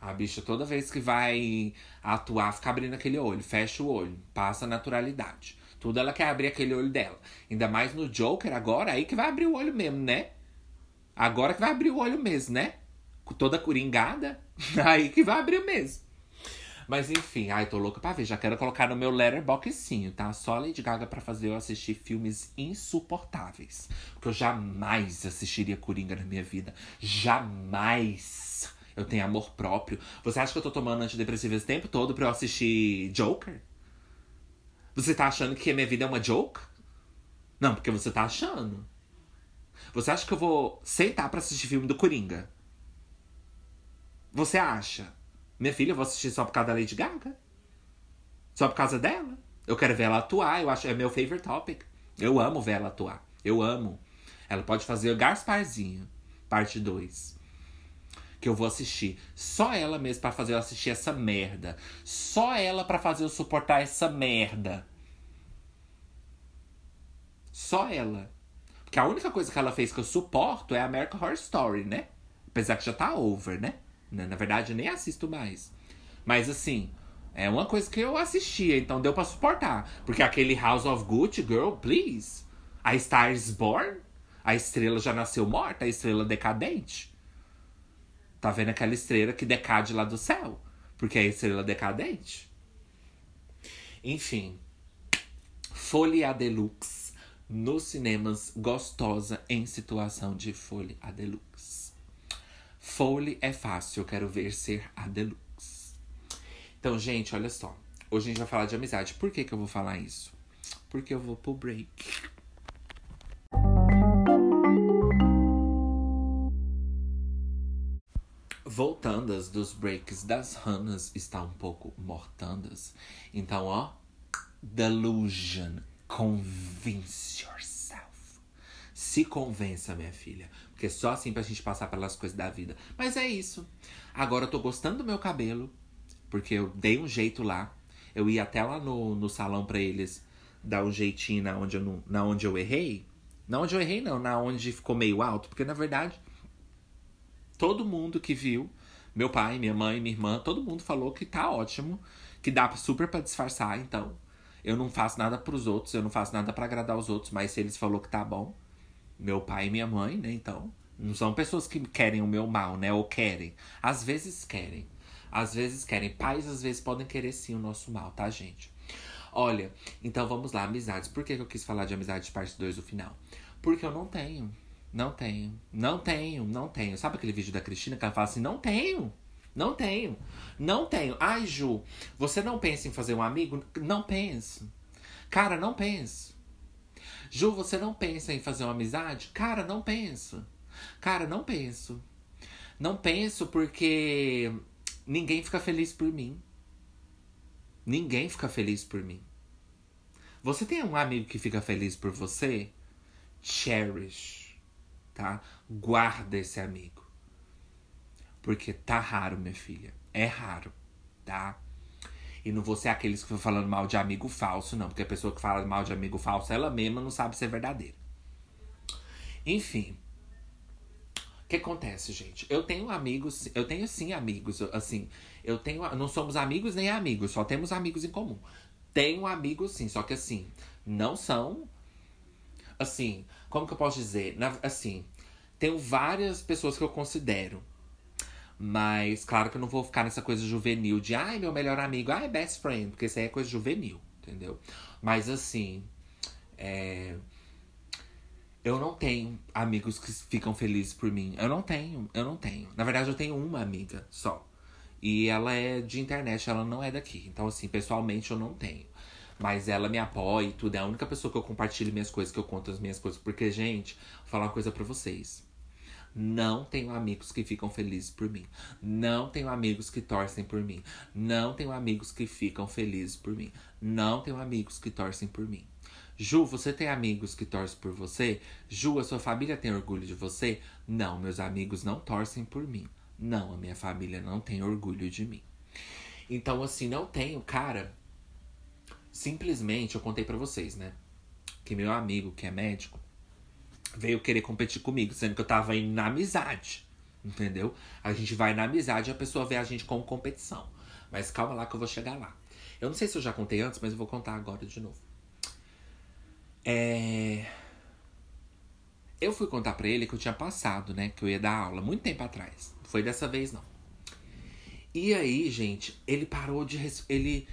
A bicha, toda vez que vai atuar, fica abrindo aquele olho. Fecha o olho. Passa naturalidade. Tudo ela quer abrir aquele olho dela. Ainda mais no Joker agora, aí que vai abrir o olho mesmo, né? Agora que vai abrir o olho mesmo, né? Toda coringada. Aí que vai abrir mesmo. Mas enfim, ai, tô louca pra ver. Já quero colocar no meu letterboxinho, tá? Só a Lady Gaga pra fazer eu assistir filmes insuportáveis. Porque eu jamais assistiria Coringa na minha vida. Jamais! Eu tenho amor próprio. Você acha que eu tô tomando antidepressivo esse tempo todo pra eu assistir Joker? Você tá achando que a minha vida é uma joke? Não, porque você tá achando. Você acha que eu vou sentar para assistir filme do Coringa? Você acha? Minha filha, eu vou assistir só por causa da Lady Gaga. Só por causa dela. Eu quero ver ela atuar, eu acho é meu favorite topic. Eu amo ver ela atuar. Eu amo. Ela pode fazer o Gasparzinho, parte 2. Que eu vou assistir. Só ela mesmo para fazer eu assistir essa merda. Só ela para fazer eu suportar essa merda. Só ela. Porque a única coisa que ela fez que eu suporto é American Horror Story, né? Apesar que já tá over, né? Né? Na verdade, nem assisto mais. Mas assim, é uma coisa que eu assistia, então deu para suportar. Porque aquele House of Gucci, girl, please. A Star is Born, a estrela já nasceu morta, a estrela decadente. Tá vendo aquela estrela que decade lá do céu? Porque é a estrela decadente. Enfim. Folia Deluxe nos cinemas gostosa em situação de Folia Deluxe. Foley é fácil, eu quero ver ser a deluxe. Então, gente, olha só. Hoje a gente vai falar de amizade. Por que, que eu vou falar isso? Porque eu vou pro break. Voltandas dos breaks das ranas está um pouco mortandas. Então, ó, delusion, convince yourself. Se convença, minha filha. Porque é só assim pra gente passar pelas coisas da vida. Mas é isso. Agora eu tô gostando do meu cabelo. Porque eu dei um jeito lá. Eu ia até lá no, no salão pra eles dar um jeitinho na onde, eu na onde eu errei. Na onde eu errei, não, na onde ficou meio alto. Porque na verdade, todo mundo que viu, meu pai, minha mãe, minha irmã, todo mundo falou que tá ótimo. Que dá super pra disfarçar. Então, eu não faço nada pros outros, eu não faço nada para agradar os outros. Mas se eles falou que tá bom, meu pai e minha mãe, né? Então, não são pessoas que querem o meu mal, né? Ou querem. Às vezes querem. Às vezes querem. Pais, às vezes, podem querer sim o nosso mal, tá, gente? Olha, então vamos lá, amizades. Por que eu quis falar de amizade parte 2 no final? Porque eu não tenho. Não tenho. Não tenho, não tenho. Sabe aquele vídeo da Cristina que ela fala assim: não tenho. Não tenho. Não tenho. Ai, Ju, você não pensa em fazer um amigo? Não penso. Cara, não penso. Ju, você não pensa em fazer uma amizade? Cara, não penso. Cara, não penso. Não penso porque ninguém fica feliz por mim. Ninguém fica feliz por mim. Você tem um amigo que fica feliz por você? Cherish, tá? Guarda esse amigo. Porque tá raro, minha filha. É raro, tá? E não vou ser aqueles que falando mal de amigo falso, não. Porque a pessoa que fala mal de amigo falso, ela mesma não sabe ser verdadeira. Enfim. O que acontece, gente? Eu tenho amigos, eu tenho sim amigos, assim, eu tenho, não somos amigos nem amigos, só temos amigos em comum. Tenho amigos sim, só que assim, não são assim, como que eu posso dizer? Na, assim, tenho várias pessoas que eu considero. Mas, claro que eu não vou ficar nessa coisa juvenil de ai, meu melhor amigo, ai, best friend, porque isso aí é coisa juvenil, entendeu? Mas assim, é... eu não tenho amigos que ficam felizes por mim. Eu não tenho, eu não tenho. Na verdade, eu tenho uma amiga só. E ela é de internet, ela não é daqui. Então, assim, pessoalmente eu não tenho. Mas ela me apoia e tudo. É a única pessoa que eu compartilho minhas coisas, que eu conto as minhas coisas. Porque, gente, vou falar uma coisa pra vocês. Não tenho amigos que ficam felizes por mim. Não tenho amigos que torcem por mim. Não tenho amigos que ficam felizes por mim. Não tenho amigos que torcem por mim. Ju, você tem amigos que torcem por você? Ju, a sua família tem orgulho de você? Não, meus amigos não torcem por mim. Não, a minha família não tem orgulho de mim. Então, assim, não tenho, cara. Simplesmente, eu contei para vocês, né? Que meu amigo, que é médico, veio querer competir comigo, sendo que eu tava indo na amizade. Entendeu? A gente vai na amizade e a pessoa vê a gente como competição. Mas calma lá que eu vou chegar lá. Eu não sei se eu já contei antes, mas eu vou contar agora de novo. É. Eu fui contar pra ele que eu tinha passado, né? Que eu ia dar aula muito tempo atrás. Foi dessa vez, não. E aí, gente, ele parou de. Res... Ele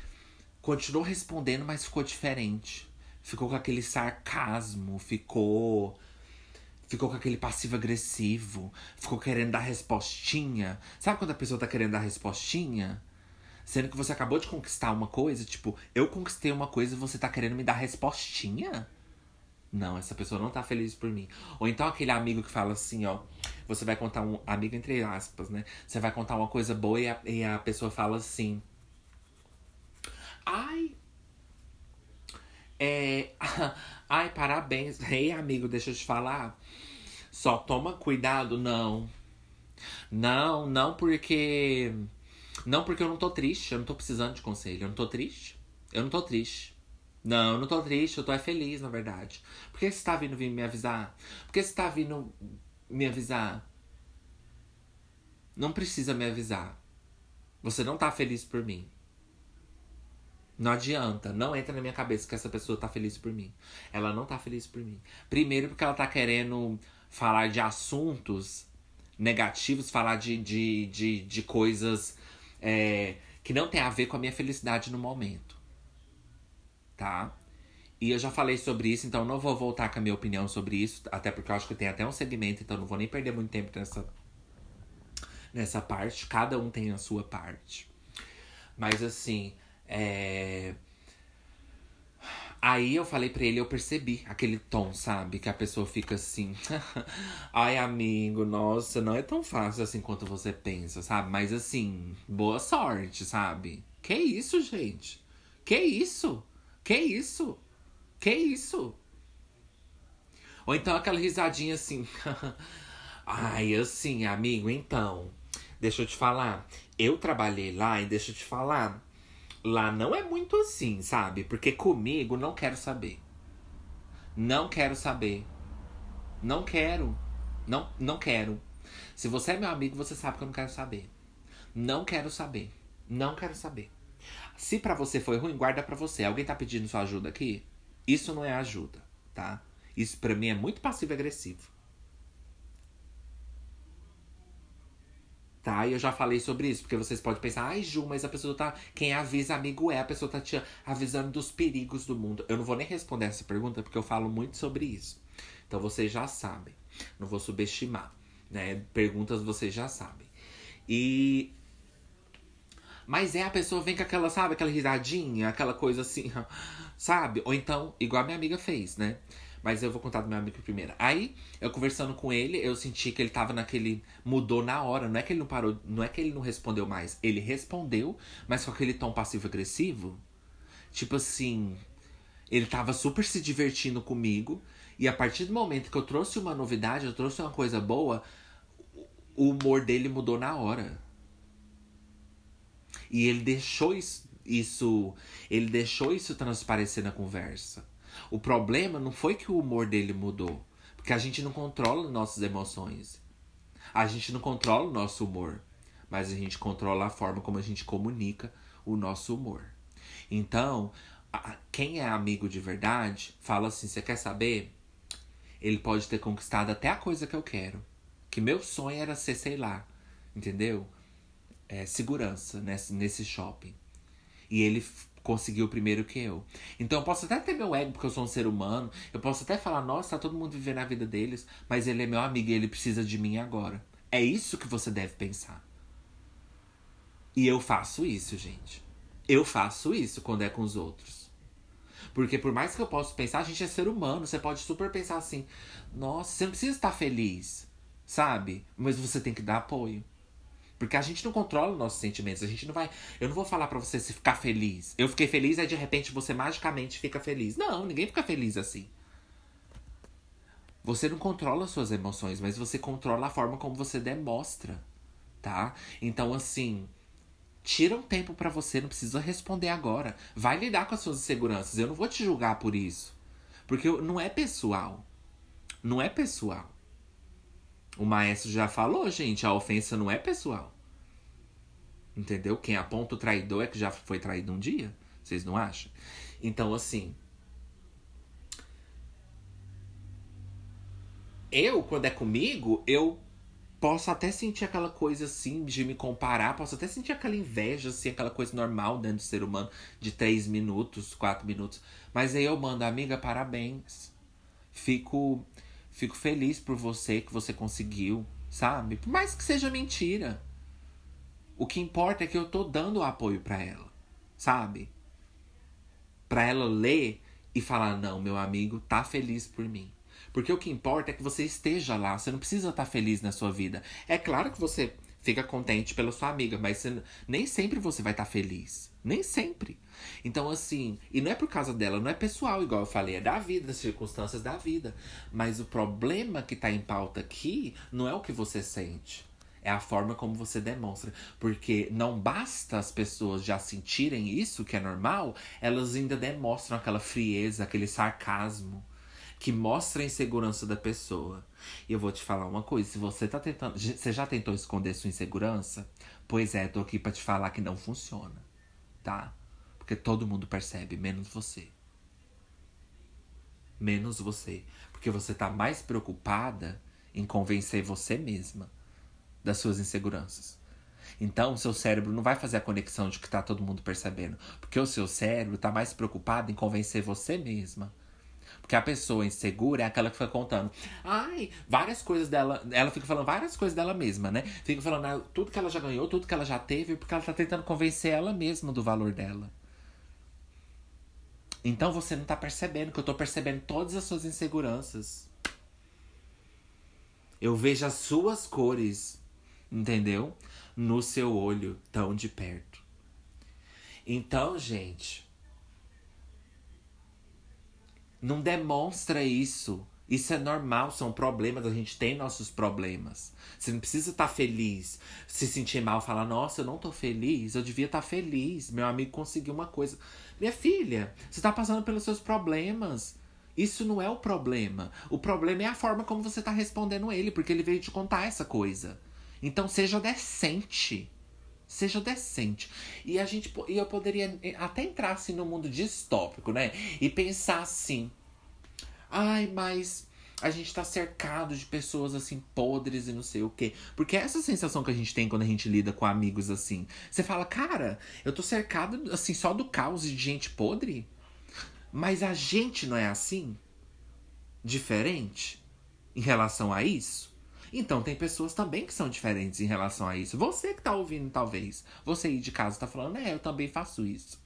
continuou respondendo, mas ficou diferente. Ficou com aquele sarcasmo, ficou ficou com aquele passivo agressivo, ficou querendo dar respostinha. Sabe quando a pessoa tá querendo dar respostinha? Sendo que você acabou de conquistar uma coisa, tipo, eu conquistei uma coisa e você tá querendo me dar respostinha? Não, essa pessoa não tá feliz por mim. Ou então aquele amigo que fala assim, ó. Você vai contar um. Amigo entre aspas, né? Você vai contar uma coisa boa e a, e a pessoa fala assim. Ai. É. Ai, parabéns. Ei, amigo, deixa eu te falar. Só toma cuidado, não. Não, não porque. Não porque eu não tô triste, eu não tô precisando de conselho. Eu não tô triste. Eu não tô triste. Não, eu não tô triste, eu tô é feliz, na verdade. Por que você tá vindo me avisar? Por que você tá vindo me avisar? Não precisa me avisar. Você não tá feliz por mim. Não adianta, não entra na minha cabeça que essa pessoa tá feliz por mim. Ela não tá feliz por mim. Primeiro porque ela tá querendo falar de assuntos negativos, falar de, de, de, de coisas é, que não tem a ver com a minha felicidade no momento. Tá? E eu já falei sobre isso, então não vou voltar com a minha opinião sobre isso, até porque eu acho que tem até um segmento, então não vou nem perder muito tempo nessa, nessa parte. Cada um tem a sua parte. Mas assim, é Aí eu falei pra ele, eu percebi aquele tom, sabe? Que a pessoa fica assim. Ai, amigo, nossa, não é tão fácil assim quanto você pensa, sabe? Mas assim, boa sorte, sabe? Que isso, gente? Que isso? Que isso? Que isso? Ou então aquela risadinha assim. Ai, assim, amigo, então. Deixa eu te falar. Eu trabalhei lá e deixa eu te falar lá não é muito assim, sabe? Porque comigo não quero saber. Não quero saber. Não quero. Não, não quero. Se você é meu amigo, você sabe que eu não quero saber. Não quero saber. Não quero saber. Se para você foi ruim, guarda para você. Alguém tá pedindo sua ajuda aqui? Isso não é ajuda, tá? Isso para mim é muito passivo agressivo. Tá? E eu já falei sobre isso, porque vocês podem pensar, ai Ju, mas a pessoa tá. Quem avisa amigo é, a pessoa tá te avisando dos perigos do mundo. Eu não vou nem responder essa pergunta, porque eu falo muito sobre isso. Então vocês já sabem. Não vou subestimar. Né? Perguntas vocês já sabem. E. Mas é, a pessoa vem com aquela, sabe, aquela risadinha, aquela coisa assim, sabe? Ou então, igual a minha amiga fez, né? Mas eu vou contar do meu amigo primeiro. Aí, eu conversando com ele, eu senti que ele tava naquele. Mudou na hora. Não é que ele não parou. Não é que ele não respondeu mais. Ele respondeu, mas com aquele tom passivo-agressivo. Tipo assim. Ele tava super se divertindo comigo. E a partir do momento que eu trouxe uma novidade, eu trouxe uma coisa boa, o humor dele mudou na hora. E ele deixou isso isso. Ele deixou isso transparecer na conversa. O problema não foi que o humor dele mudou. Porque a gente não controla nossas emoções. A gente não controla o nosso humor. Mas a gente controla a forma como a gente comunica o nosso humor. Então, quem é amigo de verdade fala assim: você quer saber? Ele pode ter conquistado até a coisa que eu quero. Que meu sonho era ser, sei lá, entendeu? É, segurança nesse, nesse shopping. E ele conseguiu primeiro que eu. Então eu posso até ter meu ego porque eu sou um ser humano. Eu posso até falar, nossa, tá todo mundo vivendo a vida deles. Mas ele é meu amigo e ele precisa de mim agora. É isso que você deve pensar. E eu faço isso, gente. Eu faço isso quando é com os outros. Porque por mais que eu possa pensar, a gente é ser humano. Você pode super pensar assim: nossa, você não precisa estar feliz, sabe? Mas você tem que dar apoio. Porque a gente não controla os nossos sentimentos. A gente não vai. Eu não vou falar para você se ficar feliz. Eu fiquei feliz, aí de repente você magicamente fica feliz. Não, ninguém fica feliz assim. Você não controla suas emoções, mas você controla a forma como você demonstra, tá? Então, assim, Tira um tempo para você, não precisa responder agora. Vai lidar com as suas inseguranças. Eu não vou te julgar por isso. Porque não é pessoal. Não é pessoal. O maestro já falou, gente, a ofensa não é pessoal. Entendeu? Quem aponta o traidor é que já foi traído um dia. Vocês não acham? Então, assim. Eu, quando é comigo, eu posso até sentir aquela coisa assim de me comparar, posso até sentir aquela inveja, assim, aquela coisa normal dentro do ser humano de três minutos, quatro minutos. Mas aí eu mando, amiga, parabéns. Fico, fico feliz por você que você conseguiu, sabe? Por mais que seja mentira. O que importa é que eu tô dando apoio para ela, sabe? Para ela ler e falar: não, meu amigo tá feliz por mim. Porque o que importa é que você esteja lá. Você não precisa estar feliz na sua vida. É claro que você fica contente pela sua amiga, mas você, nem sempre você vai estar feliz. Nem sempre. Então, assim, e não é por causa dela, não é pessoal, igual eu falei, é da vida, das circunstâncias da vida. Mas o problema que tá em pauta aqui não é o que você sente. É a forma como você demonstra. Porque não basta as pessoas já sentirem isso, que é normal, elas ainda demonstram aquela frieza, aquele sarcasmo que mostra a insegurança da pessoa. E eu vou te falar uma coisa: se você tá tentando. Você já tentou esconder sua insegurança? Pois é, tô aqui para te falar que não funciona. Tá? Porque todo mundo percebe, menos você. Menos você. Porque você tá mais preocupada em convencer você mesma das suas inseguranças. Então, o seu cérebro não vai fazer a conexão de que tá todo mundo percebendo. Porque o seu cérebro tá mais preocupado em convencer você mesma porque a pessoa insegura é aquela que fica contando. Ai, várias coisas dela. Ela fica falando várias coisas dela mesma, né? Fica falando ah, tudo que ela já ganhou, tudo que ela já teve, porque ela tá tentando convencer ela mesma do valor dela. Então você não tá percebendo que eu tô percebendo todas as suas inseguranças. Eu vejo as suas cores, entendeu? No seu olho, tão de perto. Então, gente, não demonstra isso. Isso é normal, são problemas, a gente tem nossos problemas. Você não precisa estar tá feliz, se sentir mal, falar, nossa, eu não tô feliz, eu devia estar tá feliz, meu amigo conseguiu uma coisa. Minha filha, você está passando pelos seus problemas. Isso não é o problema. O problema é a forma como você está respondendo ele, porque ele veio te contar essa coisa. Então seja decente. Seja decente. E a gente e eu poderia até entrar assim no mundo distópico, né? E pensar assim: "Ai, mas a gente tá cercado de pessoas assim podres e não sei o quê. Porque é essa sensação que a gente tem quando a gente lida com amigos assim. Você fala, cara, eu tô cercado assim só do caos de gente podre. Mas a gente não é assim? Diferente em relação a isso? Então, tem pessoas também que são diferentes em relação a isso. Você que tá ouvindo, talvez. Você aí de casa tá falando, é, eu também faço isso.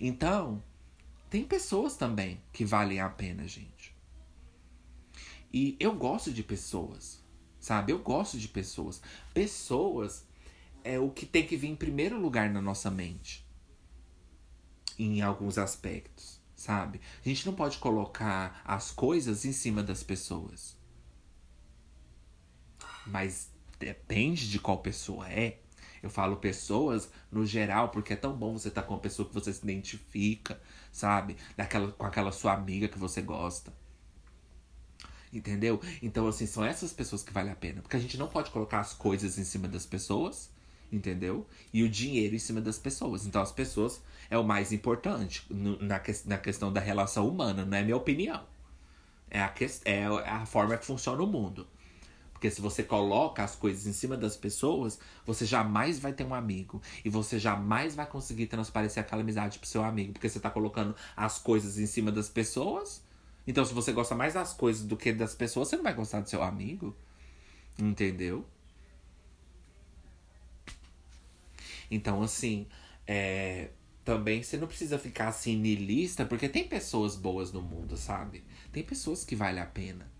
Então, tem pessoas também que valem a pena, gente. E eu gosto de pessoas, sabe? Eu gosto de pessoas. Pessoas é o que tem que vir em primeiro lugar na nossa mente. Em alguns aspectos, sabe? A gente não pode colocar as coisas em cima das pessoas. Mas depende de qual pessoa é. Eu falo pessoas no geral, porque é tão bom você estar tá com uma pessoa que você se identifica, sabe? Daquela, com aquela sua amiga que você gosta. Entendeu? Então, assim, são essas pessoas que vale a pena. Porque a gente não pode colocar as coisas em cima das pessoas, entendeu? E o dinheiro em cima das pessoas. Então, as pessoas é o mais importante na, que, na questão da relação humana, não é minha opinião. É a, que, é a forma que funciona o mundo. Porque se você coloca as coisas em cima das pessoas, você jamais vai ter um amigo. E você jamais vai conseguir transparecer aquela amizade pro seu amigo. Porque você tá colocando as coisas em cima das pessoas. Então, se você gosta mais das coisas do que das pessoas, você não vai gostar do seu amigo. Entendeu? Então, assim, é, também você não precisa ficar assim niilista, porque tem pessoas boas no mundo, sabe? Tem pessoas que vale a pena.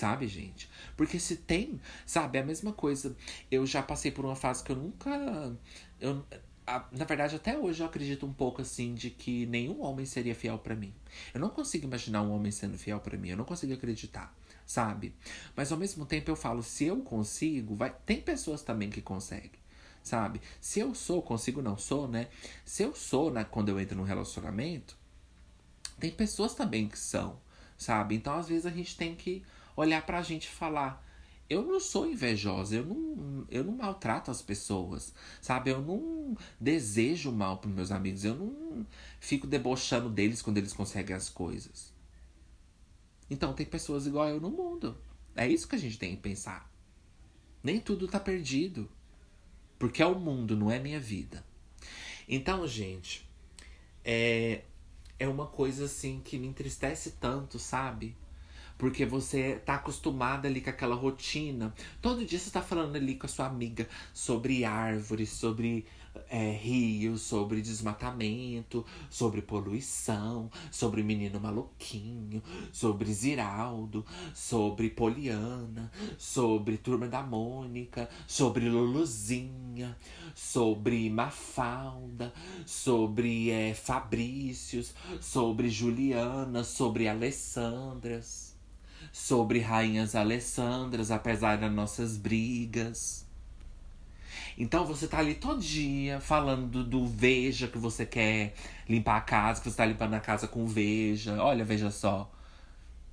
Sabe, gente? Porque se tem, sabe, é a mesma coisa. Eu já passei por uma fase que eu nunca. Eu, na verdade, até hoje eu acredito um pouco assim de que nenhum homem seria fiel para mim. Eu não consigo imaginar um homem sendo fiel para mim. Eu não consigo acreditar, sabe? Mas ao mesmo tempo eu falo, se eu consigo, vai. Tem pessoas também que conseguem sabe? Se eu sou, consigo não sou, né? Se eu sou, né, quando eu entro num relacionamento, tem pessoas também que são, sabe? Então às vezes a gente tem que olhar pra gente e falar: eu não sou invejosa, eu não, eu não maltrato as pessoas, sabe? Eu não desejo mal pros meus amigos, eu não fico debochando deles quando eles conseguem as coisas. Então tem pessoas igual eu no mundo. É isso que a gente tem que pensar. Nem tudo tá perdido. Porque é o mundo, não é minha vida. Então, gente, é, é uma coisa assim que me entristece tanto, sabe? Porque você tá acostumada ali com aquela rotina. Todo dia você tá falando ali com a sua amiga sobre árvores, sobre é, rio, sobre desmatamento, sobre poluição, sobre menino maluquinho, sobre Ziraldo, sobre Poliana, sobre Turma da Mônica, sobre Luluzinha, sobre Mafalda, sobre é, Fabrícios, sobre Juliana, sobre Alessandras, sobre Rainhas Alessandras, apesar das nossas brigas então você tá ali todo dia falando do, Veja que você quer limpar a casa, que você tá limpando a casa com Veja. Olha, veja só.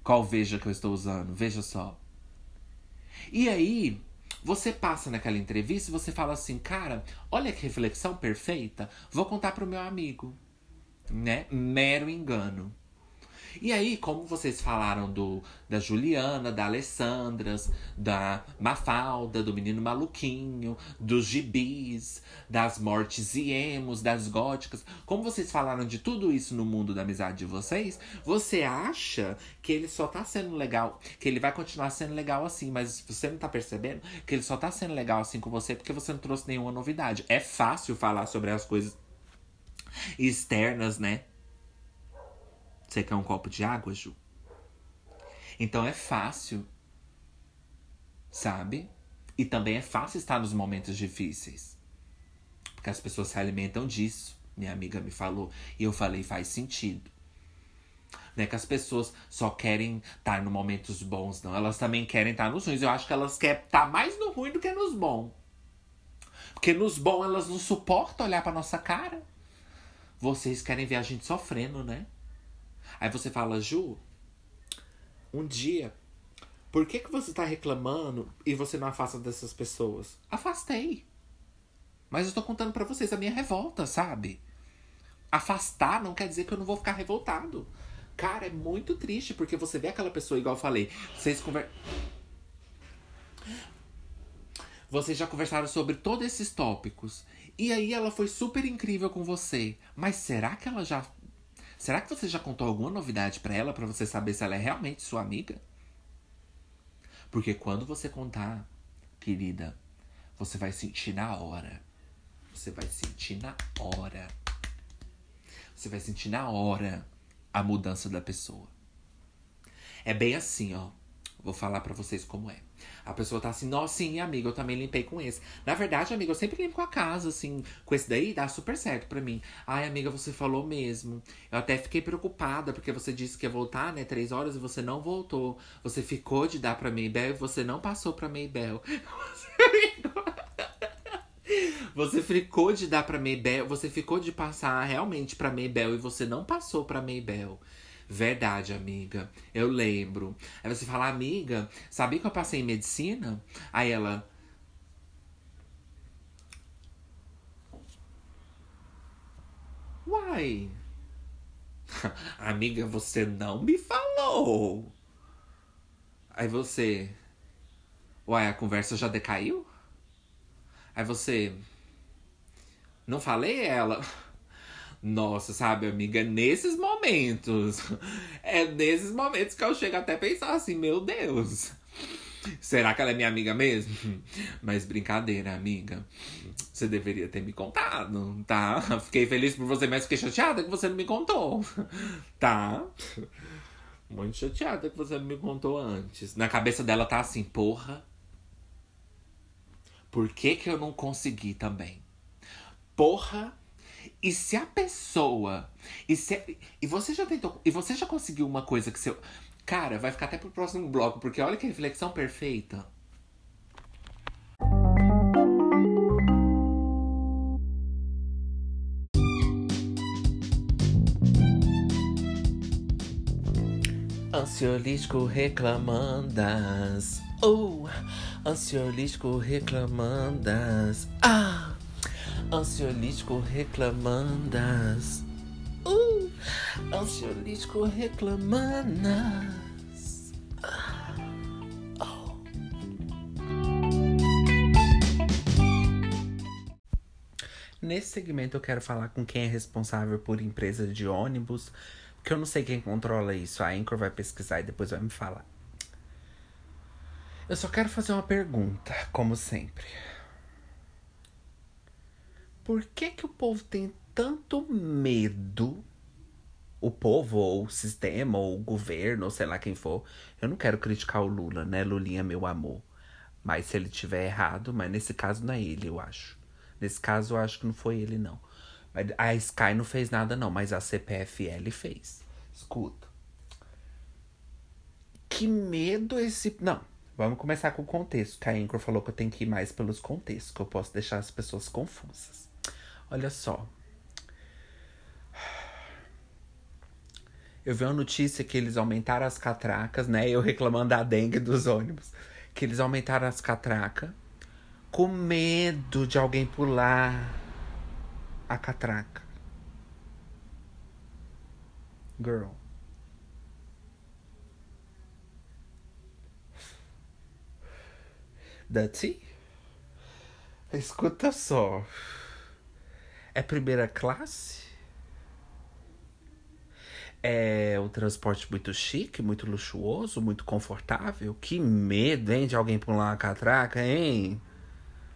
Qual Veja que eu estou usando? Veja só. E aí, você passa naquela entrevista e você fala assim, cara, olha que reflexão perfeita. Vou contar pro meu amigo. Né? Mero engano. E aí, como vocês falaram do da Juliana, da Alessandras, da Mafalda, do Menino Maluquinho, dos gibis, das mortes e emos, das góticas, como vocês falaram de tudo isso no mundo da amizade de vocês, você acha que ele só tá sendo legal, que ele vai continuar sendo legal assim, mas você não tá percebendo que ele só tá sendo legal assim com você porque você não trouxe nenhuma novidade. É fácil falar sobre as coisas externas, né? Você quer um copo de água, Ju? Então é fácil, sabe? E também é fácil estar nos momentos difíceis. Porque as pessoas se alimentam disso. Minha amiga me falou. E eu falei, faz sentido. Não é que as pessoas só querem estar nos momentos bons, não. Elas também querem estar nos ruins. Eu acho que elas querem estar mais no ruim do que nos bons. Porque nos bons elas não suportam olhar pra nossa cara. Vocês querem ver a gente sofrendo, né? Aí você fala, Ju, um dia, por que, que você tá reclamando e você não afasta dessas pessoas? Afastei. Mas eu tô contando para vocês a minha revolta, sabe? Afastar não quer dizer que eu não vou ficar revoltado. Cara, é muito triste, porque você vê aquela pessoa, igual eu falei, vocês conversam. Vocês já conversaram sobre todos esses tópicos. E aí ela foi super incrível com você. Mas será que ela já Será que você já contou alguma novidade para ela para você saber se ela é realmente sua amiga? Porque quando você contar, querida, você vai sentir na hora. Você vai sentir na hora. Você vai sentir na hora a mudança da pessoa. É bem assim, ó. Vou falar para vocês como é. A pessoa tá assim, nossa, sim, amiga, eu também limpei com esse. Na verdade, amiga, eu sempre limpo a casa, assim. Com esse daí, dá super certo pra mim. Ai, amiga, você falou mesmo. Eu até fiquei preocupada, porque você disse que ia voltar, né? Três horas e você não voltou. Você ficou de dar pra Maybell e você não passou pra Maybell. Você ficou de dar pra Maybell, você ficou de passar realmente pra Maybell e você não passou pra Maybell. Verdade, amiga. Eu lembro. Aí você fala, amiga, sabia que eu passei em medicina? Aí ela. Uai. amiga, você não me falou. Aí você. Uai, a conversa já decaiu? Aí você. Não falei ela. Nossa, sabe, amiga, nesses momentos. É nesses momentos que eu chego até a pensar assim, meu Deus. Será que ela é minha amiga mesmo? Mas brincadeira, amiga. Você deveria ter me contado, tá? Fiquei feliz por você, mas fiquei chateada que você não me contou. Tá? Muito chateada que você não me contou antes. Na cabeça dela tá assim, porra. Por que que eu não consegui também? Porra. E se a pessoa. E, se, e você já tentou. E você já conseguiu uma coisa que seu. Cara, vai ficar até pro próximo bloco, porque olha que reflexão perfeita. Ansiolítico reclamandas. Uh, ansiolítico reclamandas. Ah! Ansiolítico reclamandas. Uh, ansiolítico reclamandas. Nesse segmento eu quero falar com quem é responsável por empresa de ônibus, porque eu não sei quem controla isso. A Anchor vai pesquisar e depois vai me falar. Eu só quero fazer uma pergunta, como sempre. Por que que o povo tem tanto medo? O povo, ou o sistema, ou o governo, ou sei lá quem for. Eu não quero criticar o Lula, né? Lulinha, meu amor. Mas se ele tiver errado, mas nesse caso não é ele, eu acho. Nesse caso, eu acho que não foi ele, não. A Sky não fez nada, não, mas a CPFL fez. Escuta. Que medo esse. Não, vamos começar com o contexto. Que a Anchor falou que eu tenho que ir mais pelos contextos, que eu posso deixar as pessoas confusas. Olha só. Eu vi uma notícia que eles aumentaram as catracas, né? Eu reclamando da dengue dos ônibus. Que eles aumentaram as catracas com medo de alguém pular a catraca. Girl. Dutty? Escuta só. É primeira classe? É um transporte muito chique, muito luxuoso, muito confortável? Que medo, hein, de alguém pular uma catraca, hein?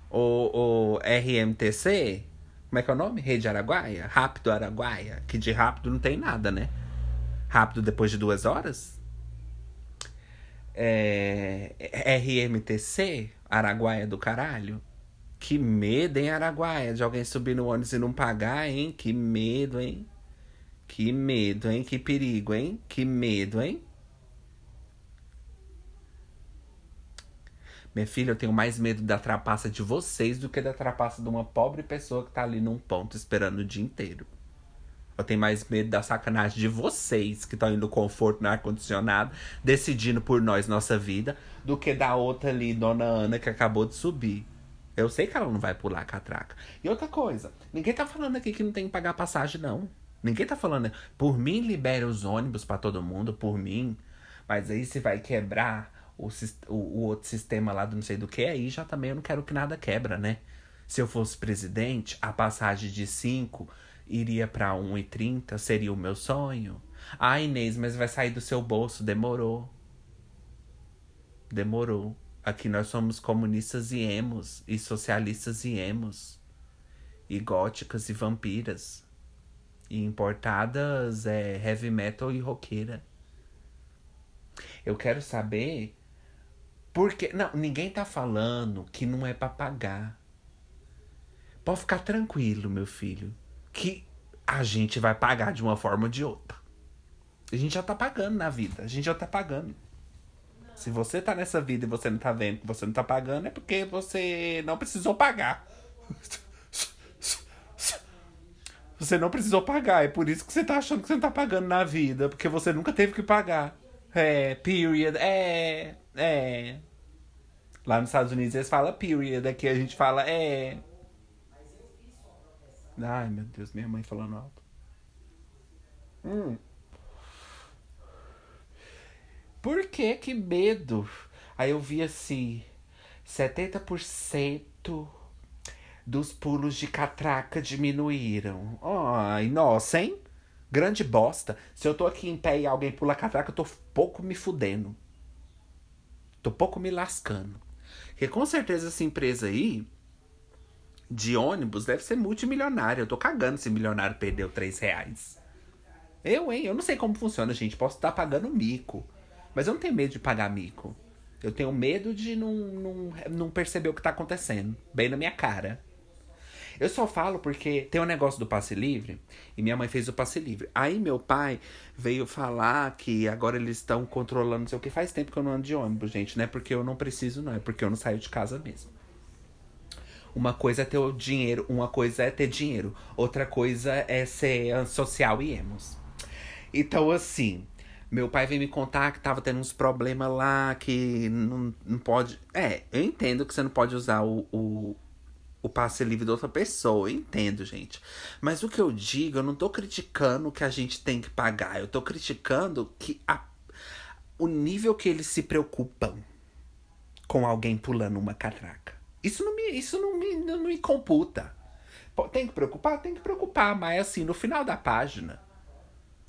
O, o RMTC? Como é que é o nome? Rede Araguaia? Rápido Araguaia. Que de rápido não tem nada, né? Rápido depois de duas horas? É, RMTC? Araguaia do caralho? Que medo, hein, Araguaia? De alguém subir no ônibus e não pagar, hein? Que medo, hein? Que medo, hein? Que perigo, hein? Que medo, hein? Minha filha, eu tenho mais medo da trapaça de vocês do que da trapaça de uma pobre pessoa que tá ali num ponto esperando o dia inteiro. Eu tenho mais medo da sacanagem de vocês que estão indo no conforto no ar-condicionado, decidindo por nós nossa vida, do que da outra ali, dona Ana, que acabou de subir. Eu sei que ela não vai pular a catraca. E outra coisa, ninguém tá falando aqui que não tem que pagar passagem, não. Ninguém tá falando, por mim libera os ônibus para todo mundo, por mim. Mas aí se vai quebrar o, o, o, outro sistema lá do não sei do que, aí já também eu não quero que nada quebra, né? Se eu fosse presidente, a passagem de 5 iria para 1,30, seria o meu sonho. Ah, Inês, mas vai sair do seu bolso, demorou. Demorou. Aqui nós somos comunistas e emos, e socialistas e emos, e góticas e vampiras, e importadas é heavy metal e roqueira. Eu quero saber porque não, ninguém tá falando que não é para pagar. Pode ficar tranquilo, meu filho, que a gente vai pagar de uma forma ou de outra. A gente já tá pagando na vida, a gente já tá pagando. Se você tá nessa vida e você não tá vendo que você não tá pagando, é porque você não precisou pagar. Você não precisou pagar. É por isso que você tá achando que você não tá pagando na vida. Porque você nunca teve que pagar. É, period. É, é. Lá nos Estados Unidos eles falam period. Aqui a gente fala é. Ai, meu Deus, minha mãe falando alto. Hum. Por que que medo? Aí eu vi assim, 70% dos pulos de catraca diminuíram. Ai, nossa, hein? Grande bosta. Se eu tô aqui em pé e alguém pula catraca, eu tô pouco me fudendo. Tô pouco me lascando. Porque com certeza essa empresa aí de ônibus deve ser multimilionária. Eu tô cagando se milionário perdeu 3 reais. Eu, hein? Eu não sei como funciona, gente. Posso estar pagando mico. Mas eu não tenho medo de pagar mico. Eu tenho medo de não, não, não perceber o que tá acontecendo. Bem na minha cara. Eu só falo porque tem um negócio do passe livre e minha mãe fez o passe livre. Aí meu pai veio falar que agora eles estão controlando, não sei o que. Faz tempo que eu não ando de ônibus, gente. Não é porque eu não preciso, não. É porque eu não saio de casa mesmo. Uma coisa é ter o dinheiro, uma coisa é ter dinheiro, outra coisa é ser social e emos. Então, assim, meu pai veio me contar que tava tendo uns problemas lá, que não, não pode. É, eu entendo que você não pode usar o, o, o passe livre de outra pessoa, eu entendo, gente. Mas o que eu digo, eu não tô criticando que a gente tem que pagar, eu tô criticando que a, o nível que eles se preocupam com alguém pulando uma catraca. Isso não me, isso não me, não me computa. Tem que preocupar? Tem que preocupar, mas assim, no final da página,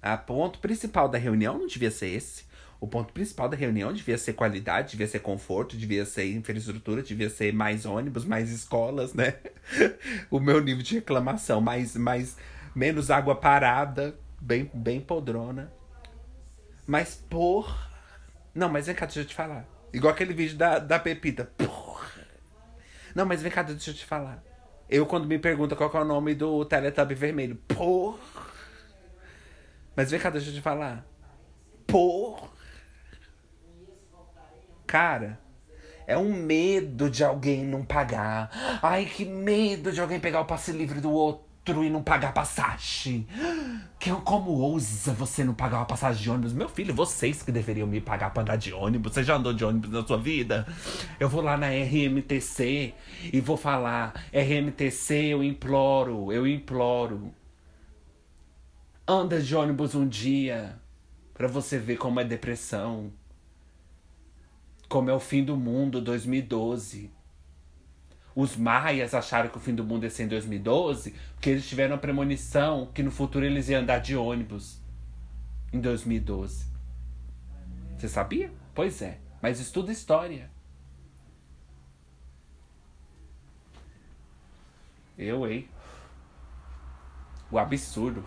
o ponto principal da reunião não devia ser esse. O ponto principal da reunião devia ser qualidade, devia ser conforto, devia ser infraestrutura, devia ser mais ônibus, mais escolas, né? o meu nível de reclamação, mais, mais menos água parada, bem, bem podrona. Mas por. Não, mas vem cá, deixa eu te falar. Igual aquele vídeo da, da Pepita. Porra. Não, mas vem cá, deixa eu te falar. Eu, quando me pergunta qual é o nome do Teletubby vermelho. Porra! Mas vem cá, deixa eu te falar. Porra! Cara, é um medo de alguém não pagar. Ai, que medo de alguém pegar o passe livre do outro e não pagar passagem. Que, como ousa você não pagar uma passagem de ônibus? Meu filho, vocês que deveriam me pagar pra andar de ônibus. Você já andou de ônibus na sua vida? Eu vou lá na RMTC e vou falar: RMTC, eu imploro, eu imploro. Anda de ônibus um dia para você ver como é depressão. Como é o fim do mundo 2012 os maias acharam que o fim do mundo ia ser em 2012, porque eles tiveram a premonição que no futuro eles iam andar de ônibus em 2012. Você sabia? Pois é. Mas estuda história. Eu, hein? O absurdo.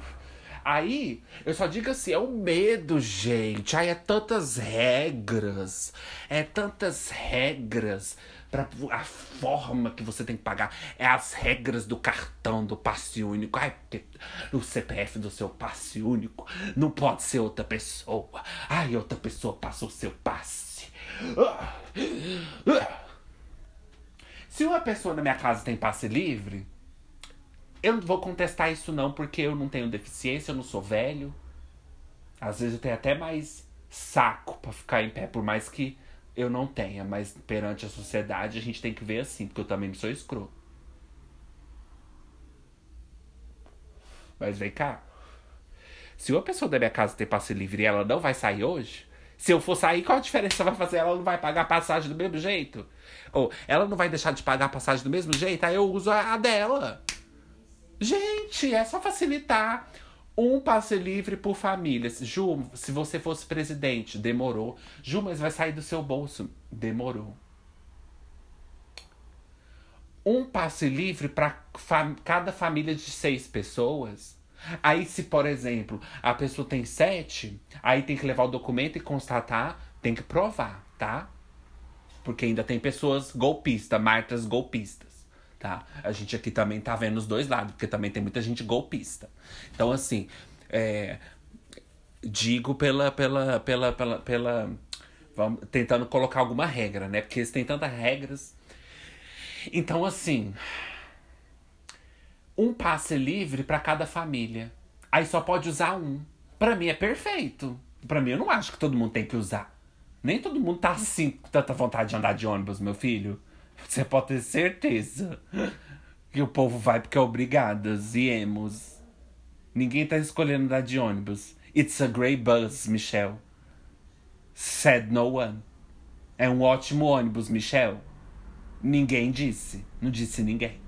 Aí, eu só digo assim, é o medo, gente. Aí é tantas regras. É tantas regras para a forma que você tem que pagar. É as regras do cartão, do passe único. Ai, porque o CPF do seu passe único não pode ser outra pessoa. Ai, outra pessoa passou o seu passe. Se uma pessoa na minha casa tem passe livre, eu não vou contestar isso não, porque eu não tenho deficiência, eu não sou velho. Às vezes eu tenho até mais saco para ficar em pé, por mais que eu não tenha, mas perante a sociedade a gente tem que ver assim, porque eu também não sou escroto. Mas vem cá. Se uma pessoa da minha casa tem passe livre e ela não vai sair hoje, se eu for sair, qual a diferença vai fazer? Ela não vai pagar a passagem do mesmo jeito? Ou ela não vai deixar de pagar a passagem do mesmo jeito? Aí eu uso a dela. Gente, é só facilitar. Um passe livre por famílias. Ju, se você fosse presidente, demorou. Ju, mas vai sair do seu bolso. Demorou. Um passe livre para fam cada família de seis pessoas. Aí, se, por exemplo, a pessoa tem sete, aí tem que levar o documento e constatar, tem que provar, tá? Porque ainda tem pessoas golpistas, martas golpistas tá? A gente aqui também tá vendo os dois lados, porque também tem muita gente golpista. Então, assim, é, digo pela, pela, pela, pela, pela vamos, tentando colocar alguma regra, né? Porque eles têm tantas regras. Então, assim, um passe livre para cada família. Aí só pode usar um. Para mim é perfeito. Para mim eu não acho que todo mundo tem que usar. Nem todo mundo tá assim com tanta vontade de andar de ônibus, meu filho. Você pode ter certeza que o povo vai porque é obrigadas e emos. Ninguém tá escolhendo andar de ônibus. It's a grey bus, Michelle. Said no one. É um ótimo ônibus, Michelle. Ninguém disse. Não disse ninguém.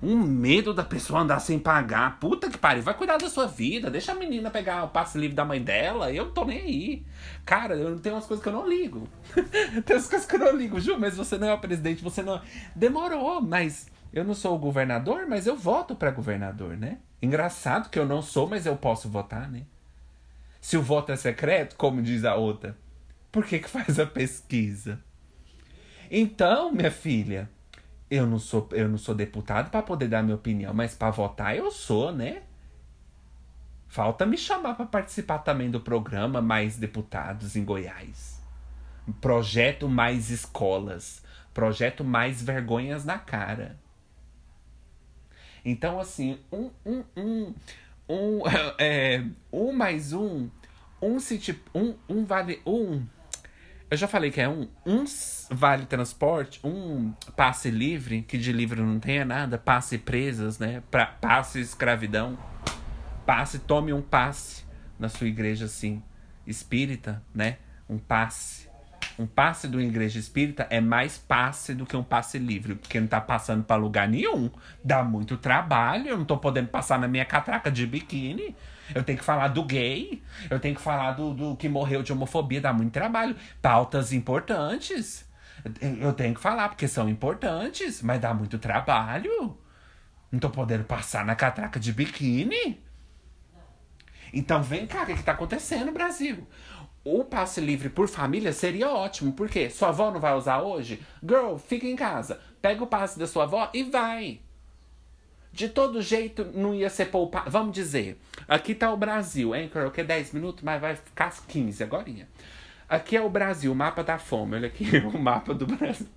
Um medo da pessoa andar sem pagar. Puta que pariu. Vai cuidar da sua vida. Deixa a menina pegar o passe livre da mãe dela. Eu não tô nem aí. Cara, eu tenho umas coisas que eu não ligo. tem umas coisas que eu não ligo, Ju, mas você não é o presidente, você não. Demorou, mas eu não sou o governador, mas eu voto para governador, né? Engraçado que eu não sou, mas eu posso votar, né? Se o voto é secreto, como diz a outra, por que, que faz a pesquisa? Então, minha filha, eu não sou, eu não sou deputado para poder dar minha opinião, mas para votar eu sou, né? Falta me chamar para participar também do programa Mais Deputados em Goiás. Projeto Mais Escolas. Projeto Mais Vergonhas na Cara. Então, assim, um, um, um, um, é, um mais um, um se um, um vale, um eu já falei que é um, um vale transporte, um passe livre, que de livre não tenha nada, passe presas, né? Pra, passe escravidão. Passe, tome um passe na sua igreja assim, espírita, né? Um passe. Um passe de uma igreja espírita é mais passe do que um passe livre, porque não tá passando para lugar nenhum. Dá muito trabalho, eu não tô podendo passar na minha catraca de biquíni. Eu tenho que falar do gay. Eu tenho que falar do, do que morreu de homofobia. Dá muito trabalho. Pautas importantes. Eu tenho que falar, porque são importantes, mas dá muito trabalho. Não tô podendo passar na catraca de biquíni. Então vem cá, o que, que tá acontecendo, Brasil? O passe livre por família seria ótimo, porque sua avó não vai usar hoje? Girl, fica em casa. Pega o passe da sua avó e vai. De todo jeito, não ia ser poupado. Vamos dizer, aqui tá o Brasil, Anchor, que é 10 minutos, mas vai ficar 15 agora. Aqui é o Brasil, o mapa da fome. Olha aqui, o mapa do Brasil.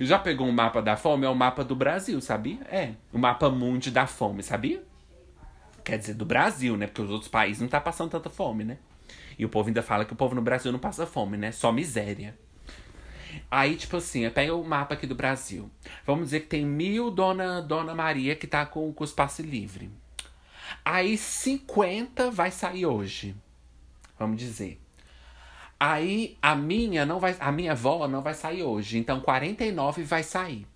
Já pegou um mapa da fome? É o mapa do Brasil, sabia? É, o mapa mundi da fome, sabia? Quer dizer, do Brasil, né? Porque os outros países não tá passando tanta fome, né? E o povo ainda fala que o povo no Brasil não passa fome, né? Só miséria. Aí, tipo assim, pega o mapa aqui do Brasil. Vamos dizer que tem mil Dona, Dona Maria que tá com, com espaço livre. Aí 50 vai sair hoje. Vamos dizer. Aí a minha não vai, a minha avó não vai sair hoje, então 49 vai sair.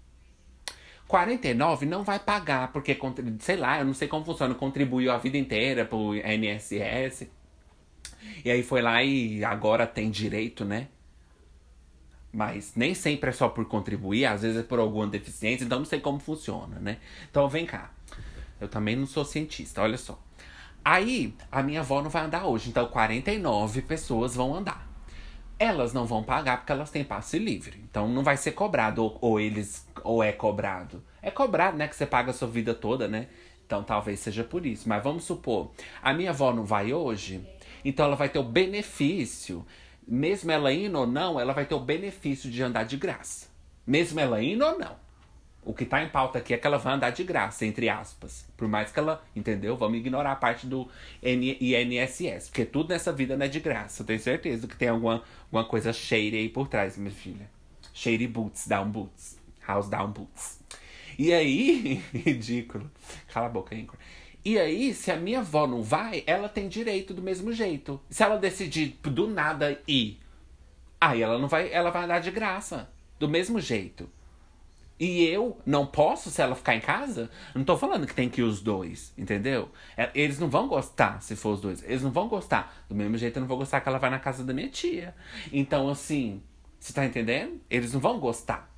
49 não vai pagar, porque, sei lá, eu não sei como funciona, contribuiu a vida inteira pro INSS. E aí foi lá e agora tem direito, né? Mas nem sempre é só por contribuir, às vezes é por alguma deficiência, então não sei como funciona, né? Então vem cá. Eu também não sou cientista, olha só. Aí, a minha avó não vai andar hoje, então 49 pessoas vão andar. Elas não vão pagar porque elas têm passe livre. Então não vai ser cobrado, ou, ou eles, ou é cobrado. É cobrado, né? Que você paga a sua vida toda, né? Então talvez seja por isso. Mas vamos supor, a minha avó não vai hoje, então ela vai ter o benefício mesmo ela indo ou não, ela vai ter o benefício de andar de graça. Mesmo ela indo ou não. O que está em pauta aqui é que ela vai andar de graça, entre aspas. Por mais que ela, entendeu? Vamos ignorar a parte do INSS. Porque tudo nessa vida não é de graça. Eu tenho certeza que tem alguma, alguma coisa shady aí por trás, minha filha. Shady boots, down boots. House down boots. E aí, ridículo. Cala a boca, Anchor. E aí, se a minha avó não vai, ela tem direito do mesmo jeito. Se ela decidir do nada ir, aí ela não vai, ela vai andar de graça, do mesmo jeito. E eu não posso se ela ficar em casa? Não tô falando que tem que ir os dois, entendeu? É, eles não vão gostar se for os dois. Eles não vão gostar. Do mesmo jeito eu não vou gostar que ela vai na casa da minha tia. Então, assim, você tá entendendo? Eles não vão gostar.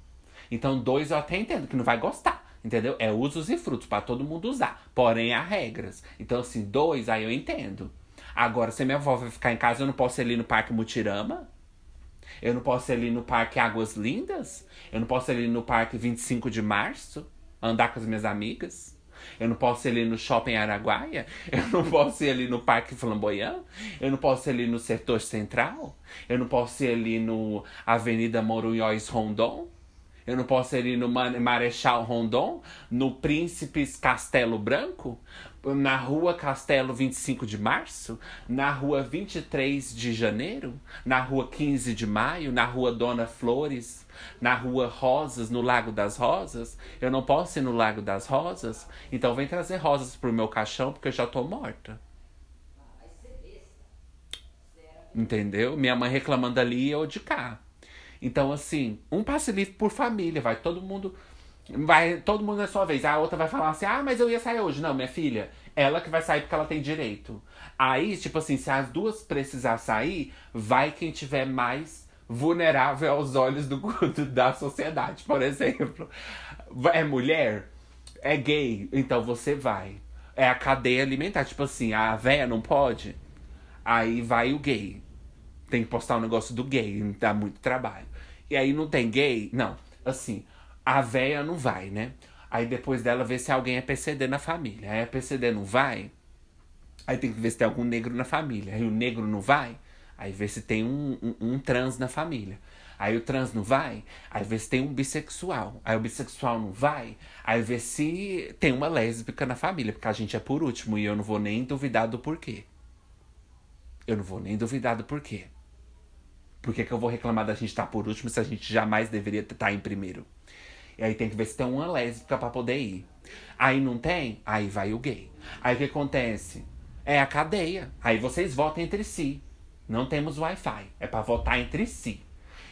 Então, dois eu até entendo que não vai gostar. Entendeu? É usos e frutos para todo mundo usar. Porém, há regras. Então, assim, dois, aí eu entendo. Agora, se minha avó vai ficar em casa, eu não posso ir ali no Parque Mutirama? Eu não posso ir ali no Parque Águas Lindas? Eu não posso ir ali no Parque 25 de Março? Andar com as minhas amigas? Eu não posso ir ali no Shopping Araguaia? Eu não posso ir ali no Parque Flamboyant? Eu não posso ir ali no Setor Central? Eu não posso ir ali no Avenida Morunhóis Rondon? Eu não posso ir no Marechal Rondon, no Príncipes Castelo Branco, na rua Castelo 25 de Março, na rua 23 de Janeiro, na rua 15 de Maio, na rua Dona Flores, na rua Rosas, no Lago das Rosas. Eu não posso ir no Lago das Rosas, então vem trazer rosas pro meu caixão porque eu já tô morta. Entendeu? Minha mãe reclamando ali e eu de cá. Então, assim, um passe livre por família, vai todo mundo. Vai todo mundo na sua vez. A outra vai falar assim: ah, mas eu ia sair hoje. Não, minha filha, ela que vai sair porque ela tem direito. Aí, tipo assim, se as duas precisar sair, vai quem tiver mais vulnerável aos olhos do, da sociedade. Por exemplo, é mulher, é gay, então você vai. É a cadeia alimentar. Tipo assim, a véia não pode, aí vai o gay. Tem que postar um negócio do gay, dá muito trabalho. E aí não tem gay? Não. Assim, a véia não vai, né? Aí depois dela ver se alguém é PCD na família. Aí a PCD não vai. Aí tem que ver se tem algum negro na família. Aí o negro não vai. Aí vê se tem um, um, um trans na família. Aí o trans não vai, aí vê se tem um bissexual. Aí o bissexual não vai, aí vê se tem uma lésbica na família, porque a gente é por último e eu não vou nem duvidar do porquê. Eu não vou nem duvidar do porquê. Por que, que eu vou reclamar da gente estar tá por último se a gente jamais deveria estar tá em primeiro? E aí tem que ver se tem uma lésbica para poder ir. Aí não tem? Aí vai o gay. Aí o que acontece? É a cadeia. Aí vocês votam entre si. Não temos Wi-Fi. É para votar entre si.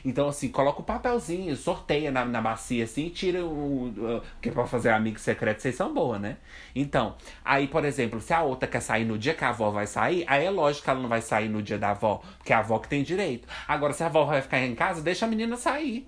Então, assim, coloca o papelzinho, sorteia na, na bacia, assim, e tira o. o porque pra fazer amigo secreto, vocês são boas, né? Então, aí, por exemplo, se a outra quer sair no dia que a avó vai sair, aí é lógico que ela não vai sair no dia da avó, porque é a avó que tem direito. Agora, se a avó vai ficar em casa, deixa a menina sair.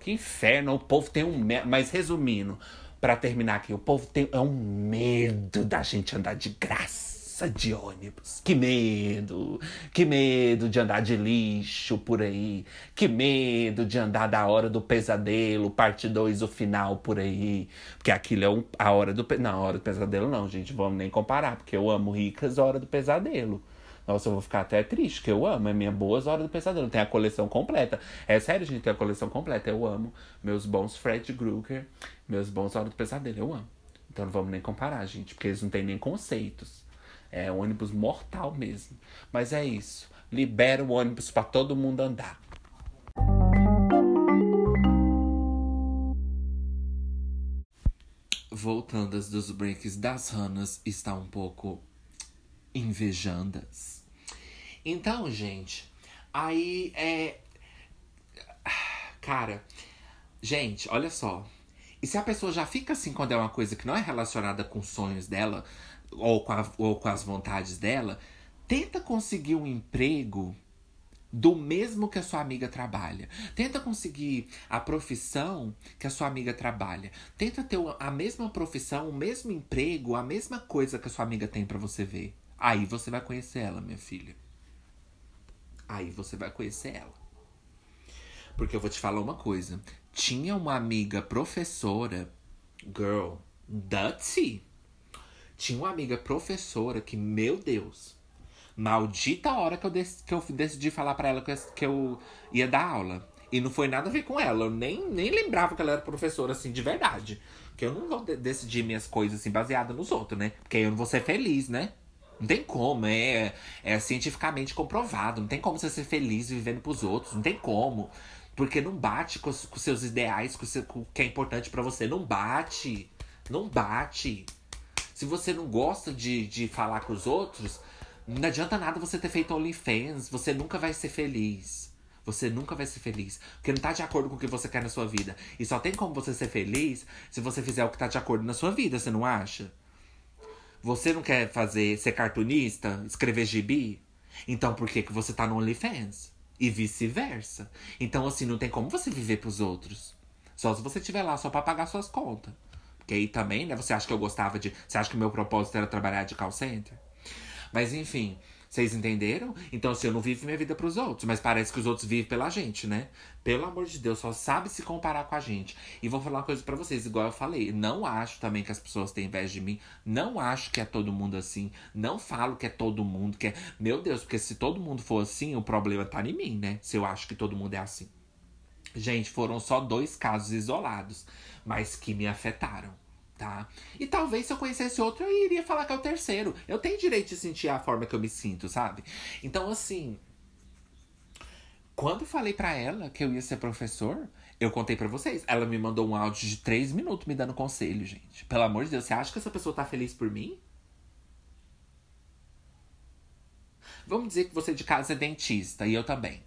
Que inferno, o povo tem um. Mas resumindo, para terminar aqui, o povo tem é um medo da gente andar de graça de ônibus. Que medo! Que medo de andar de lixo por aí. Que medo de andar da hora do pesadelo, parte 2, o final por aí. Porque aquilo é um, a hora do. Não, a hora do pesadelo não, gente. Vamos nem comparar, porque eu amo ricas hora do pesadelo. Nossa, eu vou ficar até triste, que eu amo. É minha boas horas do pesadelo. Tem a coleção completa. É sério, gente, tem a coleção completa. Eu amo. Meus bons Fred Krueger, meus bons horas do pesadelo. Eu amo. Então não vamos nem comparar, gente, porque eles não têm nem conceitos. É um ônibus mortal mesmo. Mas é isso. Libera o ônibus para todo mundo andar. Voltando dos breaks das ranas está um pouco invejandas. Então, gente, aí é. Cara, gente, olha só. E se a pessoa já fica assim quando é uma coisa que não é relacionada com sonhos dela, ou com, a, ou com as vontades dela, tenta conseguir um emprego do mesmo que a sua amiga trabalha. Tenta conseguir a profissão que a sua amiga trabalha. Tenta ter a mesma profissão, o mesmo emprego, a mesma coisa que a sua amiga tem para você ver. Aí você vai conhecer ela, minha filha. Aí você vai conhecer ela. Porque eu vou te falar uma coisa. Tinha uma amiga professora, girl, Dutty tinha uma amiga professora que, meu Deus, maldita hora que eu, que eu decidi falar para ela que eu, que eu ia dar aula. E não foi nada a ver com ela. Eu nem, nem lembrava que ela era professora, assim, de verdade. Porque eu não vou de decidir minhas coisas, assim, baseada nos outros, né? Porque eu não vou ser feliz, né? Não tem como, é, é cientificamente comprovado. Não tem como você ser feliz vivendo pros outros. Não tem como. Porque não bate com os, com seus ideais, com, seu, com o que é importante para você. Não bate. Não bate. Se você não gosta de, de falar com os outros, não adianta nada você ter feito OnlyFans. Você nunca vai ser feliz. Você nunca vai ser feliz. Porque não tá de acordo com o que você quer na sua vida. E só tem como você ser feliz se você fizer o que tá de acordo na sua vida, você não acha? Você não quer fazer ser cartunista, escrever gibi? Então por que, que você tá no OnlyFans? E vice-versa. Então, assim, não tem como você viver pros outros. Só se você estiver lá só pra pagar suas contas. Porque aí também, né? Você acha que eu gostava de. Você acha que o meu propósito era trabalhar de call center? Mas enfim, vocês entenderam? Então, assim, eu não vivo minha vida pros outros, mas parece que os outros vivem pela gente, né? Pelo amor de Deus, só sabe se comparar com a gente. E vou falar uma coisa para vocês, igual eu falei. Não acho também que as pessoas têm inveja de mim. Não acho que é todo mundo assim. Não falo que é todo mundo, que é. Meu Deus, porque se todo mundo for assim, o problema tá em mim, né? Se eu acho que todo mundo é assim. Gente, foram só dois casos isolados, mas que me afetaram, tá? E talvez se eu conhecesse outro, eu iria falar que é o terceiro. Eu tenho direito de sentir a forma que eu me sinto, sabe? Então, assim. Quando falei para ela que eu ia ser professor, eu contei para vocês. Ela me mandou um áudio de três minutos me dando conselho, gente. Pelo amor de Deus, você acha que essa pessoa tá feliz por mim? Vamos dizer que você de casa é dentista e eu também.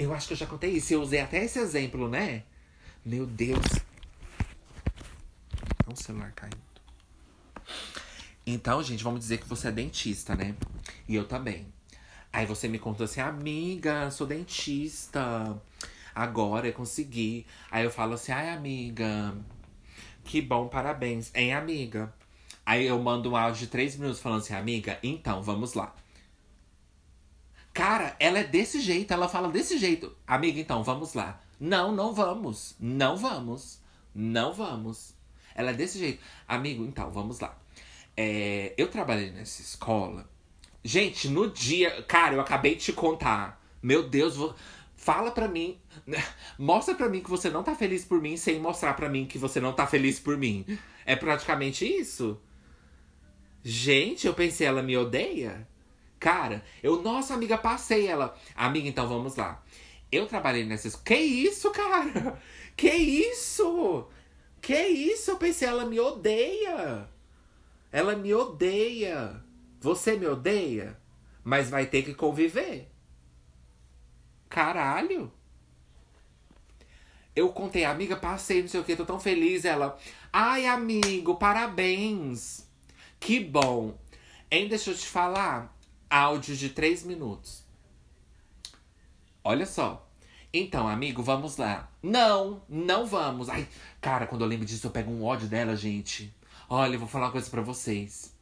Eu acho que eu já contei isso. Eu usei até esse exemplo, né? Meu Deus. É um celular caindo. Então, gente, vamos dizer que você é dentista, né? E eu também. Aí você me contou assim, amiga, sou dentista. Agora eu consegui. Aí eu falo assim, ai, amiga, que bom, parabéns. Hein, amiga? Aí eu mando um áudio de três minutos falando assim, amiga, então, vamos lá. Cara, ela é desse jeito, ela fala desse jeito. Amiga, então, vamos lá. Não, não vamos. Não vamos. Não vamos. Ela é desse jeito. Amigo, então, vamos lá. É, eu trabalhei nessa escola Gente, no dia. Cara, eu acabei de te contar. Meu Deus, vou, fala pra mim. Mostra pra mim que você não tá feliz por mim sem mostrar pra mim que você não tá feliz por mim. É praticamente isso. Gente, eu pensei, ela me odeia? Cara, eu, nossa amiga, passei ela. Amiga, então vamos lá. Eu trabalhei nessas. Que isso, cara? Que isso? Que isso? Eu pensei, ela me odeia. Ela me odeia. Você me odeia, mas vai ter que conviver. Caralho. Eu contei, amiga, passei, não sei o que, tô tão feliz. Ela, ai, amigo, parabéns. Que bom. Hein, deixa eu te falar. Áudio de três minutos. Olha só. Então, amigo, vamos lá. Não, não vamos. Ai, cara, quando eu lembro disso, eu pego um ódio dela, gente. Olha, eu vou falar uma coisa pra vocês.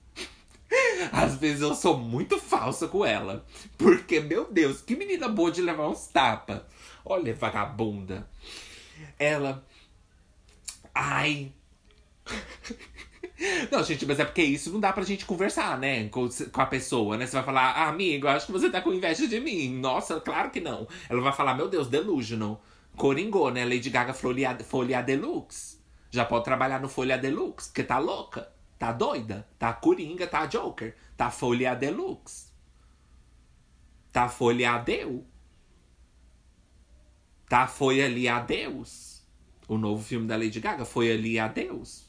Às vezes eu sou muito falsa com ela. Porque, meu Deus, que menina boa de levar uns tapas. Olha, vagabunda. Ela. Ai. Não, gente, mas é porque isso não dá pra gente conversar, né? Com, com a pessoa, né? Você vai falar, ah, amigo, acho que você tá com inveja de mim. Nossa, claro que não. Ela vai falar, meu Deus, delusional. Coringou, né? Lady Gaga Folha, Folha Deluxe. Já pode trabalhar no Folha Deluxe, porque tá louca. Tá doida? Tá Coringa, tá Joker. Tá Folha Deluxe. Tá Folha Deu. Tá Foi ali a Deus. O novo filme da Lady Gaga foi ali a Deus.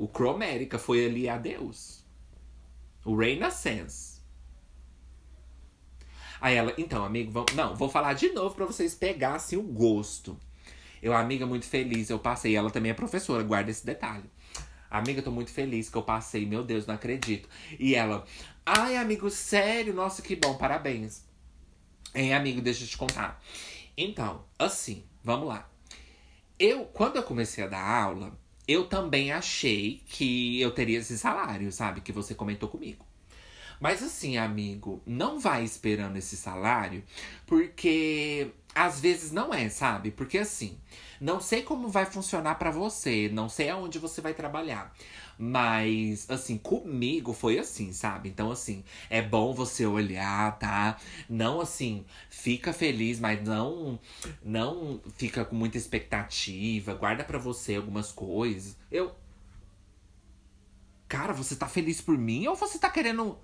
O Cromérica foi ali a Deus. O Renaissance. Aí ela, então, amigo, vamos, não, vou falar de novo para vocês pegassem o gosto. Eu, amiga, muito feliz, eu passei. Ela também é professora, guarda esse detalhe. Amiga, tô muito feliz que eu passei. Meu Deus, não acredito. E ela, ai, amigo, sério? Nossa, que bom, parabéns. Hein, amigo, deixa eu te contar. Então, assim, vamos lá. Eu, quando eu comecei a dar aula, eu também achei que eu teria esse salário, sabe? Que você comentou comigo. Mas assim, amigo, não vai esperando esse salário, porque às vezes não é, sabe? Porque assim, não sei como vai funcionar para você, não sei aonde você vai trabalhar. Mas, assim, comigo foi assim, sabe? Então, assim, é bom você olhar, tá? Não assim, fica feliz, mas não não fica com muita expectativa, guarda para você algumas coisas. Eu Cara, você tá feliz por mim ou você tá querendo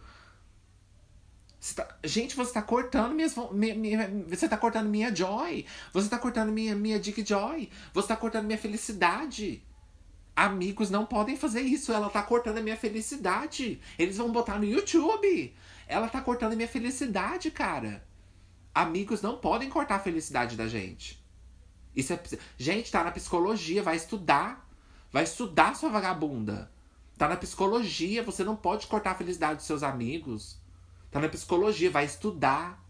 você tá, gente, você tá cortando minhas. Minha, minha, você tá cortando minha joy. Você tá cortando minha, minha Dick Joy. Você tá cortando minha felicidade. Amigos não podem fazer isso. Ela tá cortando a minha felicidade. Eles vão botar no YouTube. Ela tá cortando a minha felicidade, cara. Amigos não podem cortar a felicidade da gente. Isso é. Gente, tá na psicologia, vai estudar. Vai estudar, sua vagabunda. Tá na psicologia, você não pode cortar a felicidade dos seus amigos. Tá na psicologia, vai estudar.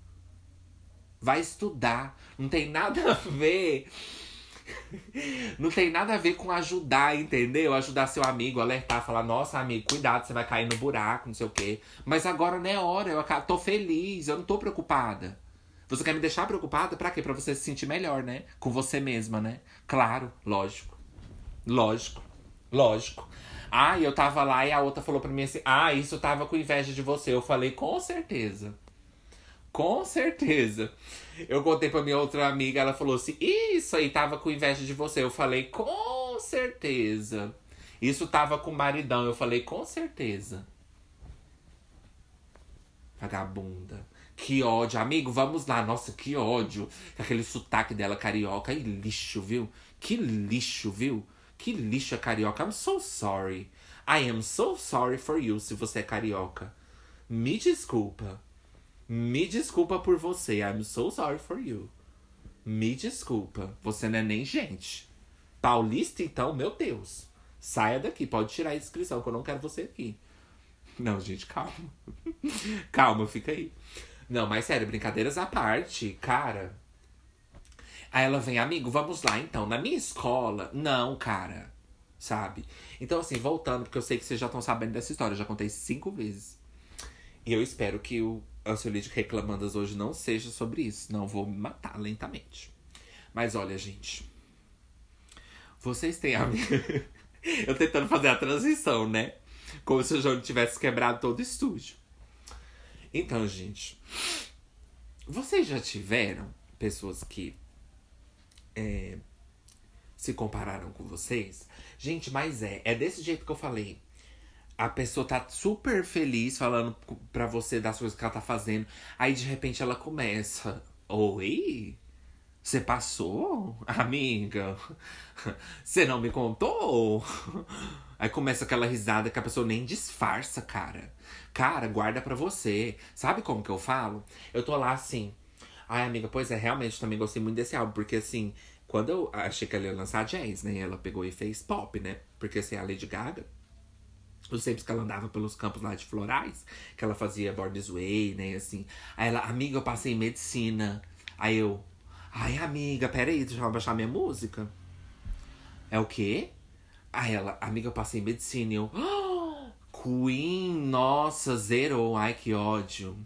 Vai estudar. Não tem nada a ver. Não tem nada a ver com ajudar, entendeu? Ajudar seu amigo, alertar, falar, nossa, amigo, cuidado, você vai cair no buraco, não sei o quê. Mas agora não é hora, eu tô feliz, eu não tô preocupada. Você quer me deixar preocupada? Pra quê? Pra você se sentir melhor, né? Com você mesma, né? Claro, lógico. Lógico. Lógico. Ah, eu tava lá e a outra falou pra mim assim: Ah, isso tava com inveja de você. Eu falei, com certeza. Com certeza. Eu contei pra minha outra amiga, ela falou assim: Isso aí tava com inveja de você. Eu falei, com certeza. Isso tava com maridão. Eu falei, com certeza. Vagabunda. Que ódio, amigo, vamos lá. Nossa, que ódio. Aquele sotaque dela carioca. E lixo, viu? Que lixo, viu? Que lixo é carioca. I'm so sorry. I am so sorry for you se você é carioca. Me desculpa. Me desculpa por você. I'm so sorry for you. Me desculpa. Você não é nem gente. Paulista, então, meu Deus. Saia daqui. Pode tirar a inscrição, que eu não quero você aqui. Não, gente, calma. calma, fica aí. Não, mas sério, brincadeiras à parte, cara. Aí ela vem, amigo, vamos lá então. Na minha escola, não, cara. Sabe? Então, assim, voltando, porque eu sei que vocês já estão sabendo dessa história, eu já contei cinco vezes. E eu espero que o Ansiolítico Reclamandas hoje não seja sobre isso. Não vou me matar lentamente. Mas olha, gente. Vocês têm a eu tentando fazer a transição, né? Como se o João tivesse quebrado todo o estúdio. Então, gente. Vocês já tiveram pessoas que é, se compararam com vocês? Gente, mas é. É desse jeito que eu falei. A pessoa tá super feliz falando pra você das coisas que ela tá fazendo. Aí de repente ela começa. Oi? Você passou? Amiga? Você não me contou? Aí começa aquela risada que a pessoa nem disfarça, cara. Cara, guarda pra você. Sabe como que eu falo? Eu tô lá assim. Ai, amiga, pois é, realmente também gostei muito desse álbum. Porque assim, quando eu achei que ela ia lançar jazz, né? Ela pegou e fez pop, né? Porque assim, a Lady Gaga. Os tempos que ela andava pelos campos lá de florais, que ela fazia Born Way, né? Assim. Aí ela, amiga, eu passei em medicina. Aí eu, Ai, amiga, peraí, deixa eu baixar minha música. É o quê? Aí ela, amiga, eu passei em medicina e eu. Oh, Queen, nossa, zerou. Ai, que ódio.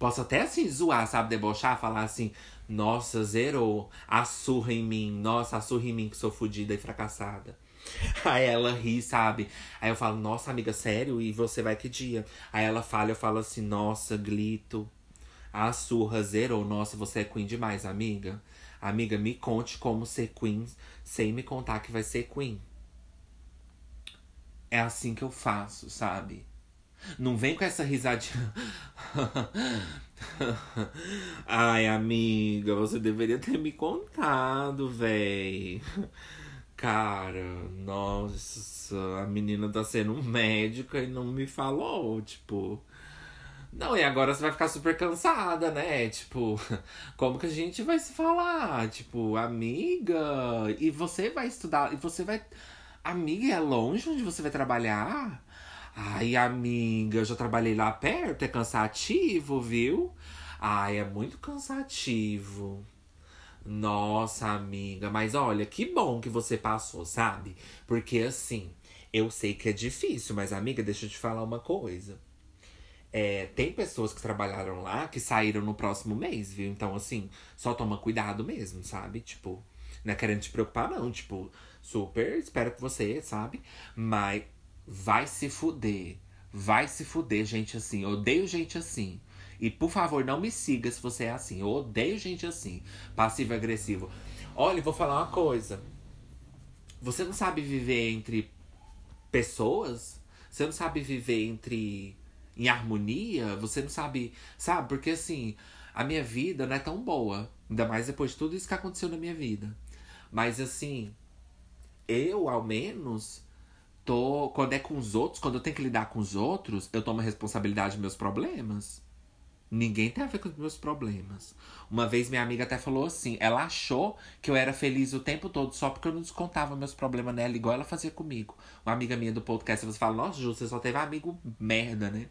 Posso até assim zoar, sabe? Debochar, falar assim, nossa, zerou. A surra em mim, nossa, a surra em mim que sou fodida e fracassada. Aí ela ri, sabe? Aí eu falo, nossa, amiga, sério? E você vai que dia? Aí ela fala, eu falo assim, nossa, glito. A surra zerou. Nossa, você é queen demais, amiga. Amiga, me conte como ser queen sem me contar que vai ser queen. É assim que eu faço, sabe? Não vem com essa risadinha. Ai, amiga, você deveria ter me contado, véi. Cara, nossa, a menina tá sendo médica e não me falou, tipo. Não, e agora você vai ficar super cansada, né? Tipo, como que a gente vai se falar? Tipo, amiga, e você vai estudar, e você vai. Amiga, é longe onde você vai trabalhar? Ai, amiga, eu já trabalhei lá perto, é cansativo, viu? Ai, é muito cansativo. Nossa, amiga, mas olha, que bom que você passou, sabe? Porque assim, eu sei que é difícil, mas amiga, deixa eu te falar uma coisa. É, tem pessoas que trabalharam lá que saíram no próximo mês, viu? Então, assim, só toma cuidado mesmo, sabe? Tipo, não é querendo te preocupar, não. Tipo, super espero que você, sabe? Mas vai se fuder. Vai se fuder, gente assim. Eu odeio gente assim. E por favor, não me siga se você é assim. Eu odeio gente assim. Passivo-agressivo. Olha, vou falar uma coisa. Você não sabe viver entre pessoas? Você não sabe viver entre em harmonia, você não sabe, sabe? Porque assim, a minha vida não é tão boa. Ainda mais depois de tudo isso que aconteceu na minha vida. Mas assim, eu ao menos tô. Quando é com os outros, quando eu tenho que lidar com os outros, eu tomo a responsabilidade dos meus problemas. Ninguém tem a ver com os meus problemas. Uma vez minha amiga até falou assim: ela achou que eu era feliz o tempo todo só porque eu não descontava meus problemas nela, igual ela fazia comigo. Uma amiga minha do podcast, você fala: Nossa, Ju, você só teve amigo merda, né?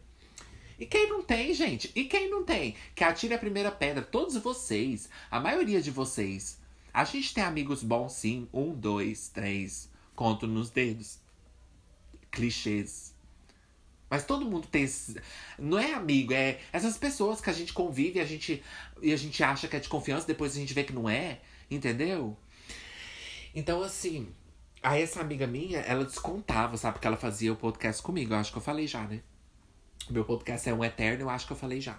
E quem não tem, gente? E quem não tem? Que atire a primeira pedra. Todos vocês. A maioria de vocês. A gente tem amigos bons, sim. Um, dois, três. Conto nos dedos. Clichês. Mas todo mundo tem esse... Não é amigo, é essas pessoas que a gente convive a gente, e a gente acha que é de confiança, depois a gente vê que não é. Entendeu? Então, assim. Aí essa amiga minha, ela descontava, sabe? Porque ela fazia o podcast comigo. Eu acho que eu falei já, né? Meu podcast é um eterno, eu acho que eu falei já.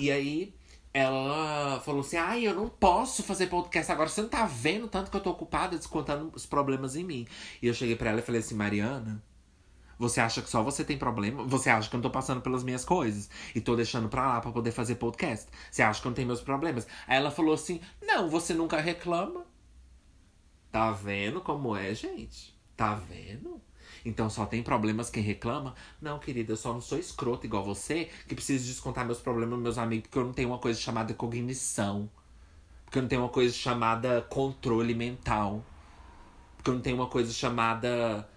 E aí, ela falou assim: ai, eu não posso fazer podcast agora. Você não tá vendo tanto que eu tô ocupada descontando os problemas em mim. E eu cheguei para ela e falei assim: Mariana, você acha que só você tem problema? Você acha que eu não tô passando pelas minhas coisas? E tô deixando pra lá pra poder fazer podcast? Você acha que eu não tenho meus problemas? Aí ela falou assim: Não, você nunca reclama. Tá vendo como é, gente? Tá vendo? Então só tem problemas quem reclama? Não, querida, eu só não sou escroto igual você, que preciso descontar meus problemas meus amigos, porque eu não tenho uma coisa chamada cognição. Porque eu não tenho uma coisa chamada controle mental. Porque eu não tenho uma coisa chamada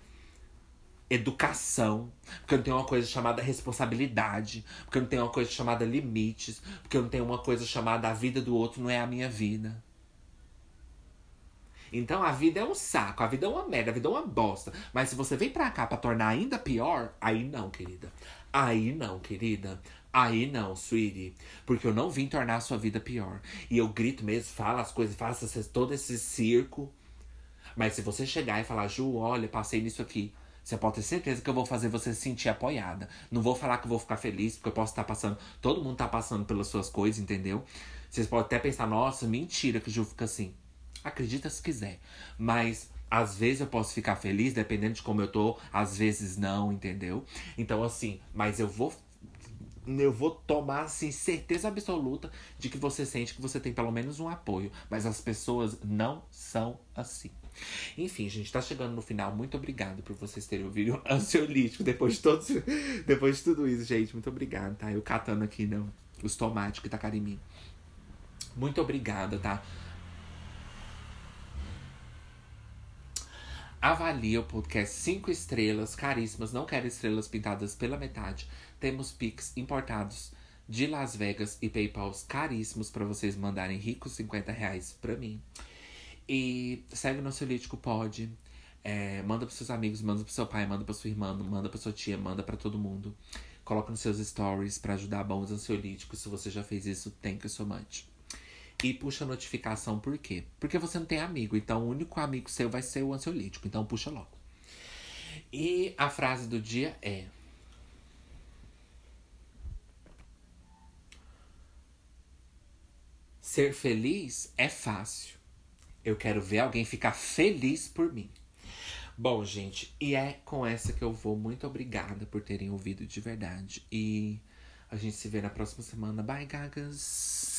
educação, porque eu não tenho uma coisa chamada responsabilidade, porque eu não tenho uma coisa chamada limites, porque eu não tenho uma coisa chamada a vida do outro não é a minha vida. Então a vida é um saco, a vida é uma merda, a vida é uma bosta. Mas se você vem pra cá pra tornar ainda pior, aí não, querida. Aí não, querida. Aí não, sweetie. Porque eu não vim tornar a sua vida pior. E eu grito mesmo, falo as coisas, faço todo esse circo. Mas se você chegar e falar, Ju, olha, passei nisso aqui. Você pode ter certeza que eu vou fazer você se sentir apoiada. Não vou falar que eu vou ficar feliz, porque eu posso estar passando. Todo mundo tá passando pelas suas coisas, entendeu? Vocês podem até pensar, nossa, mentira que o Ju fica assim. Acredita se quiser. Mas às vezes eu posso ficar feliz, dependendo de como eu tô, às vezes não, entendeu? Então, assim, mas eu vou. Eu vou tomar, assim, certeza absoluta de que você sente que você tem pelo menos um apoio. Mas as pessoas não são assim. Enfim, gente, tá chegando no final. Muito obrigado por vocês terem ouvido ansiolítico depois de todos, depois de tudo isso, gente. Muito obrigado, tá? Eu catando aqui não, os tomates que tacaram em mim. Muito obrigada, tá? Avalie o podcast 5 estrelas, caríssimas. Não quero estrelas pintadas pela metade. Temos Pix importados de Las Vegas e PayPals caríssimos para vocês mandarem ricos 50 reais pra mim. E segue o nosso Pode. É, manda pros seus amigos, manda pro seu pai, manda pra sua irmã, manda pra sua tia, manda para todo mundo. Coloca nos seus stories para ajudar bons ansiolíticos. Se você já fez isso, thank you so much. E puxa a notificação por quê? Porque você não tem amigo. Então o único amigo seu vai ser o ansiolítico. Então puxa logo. E a frase do dia é. Ser feliz é fácil. Eu quero ver alguém ficar feliz por mim. Bom, gente, e é com essa que eu vou. Muito obrigada por terem ouvido de verdade. E a gente se vê na próxima semana. Bye, gagas!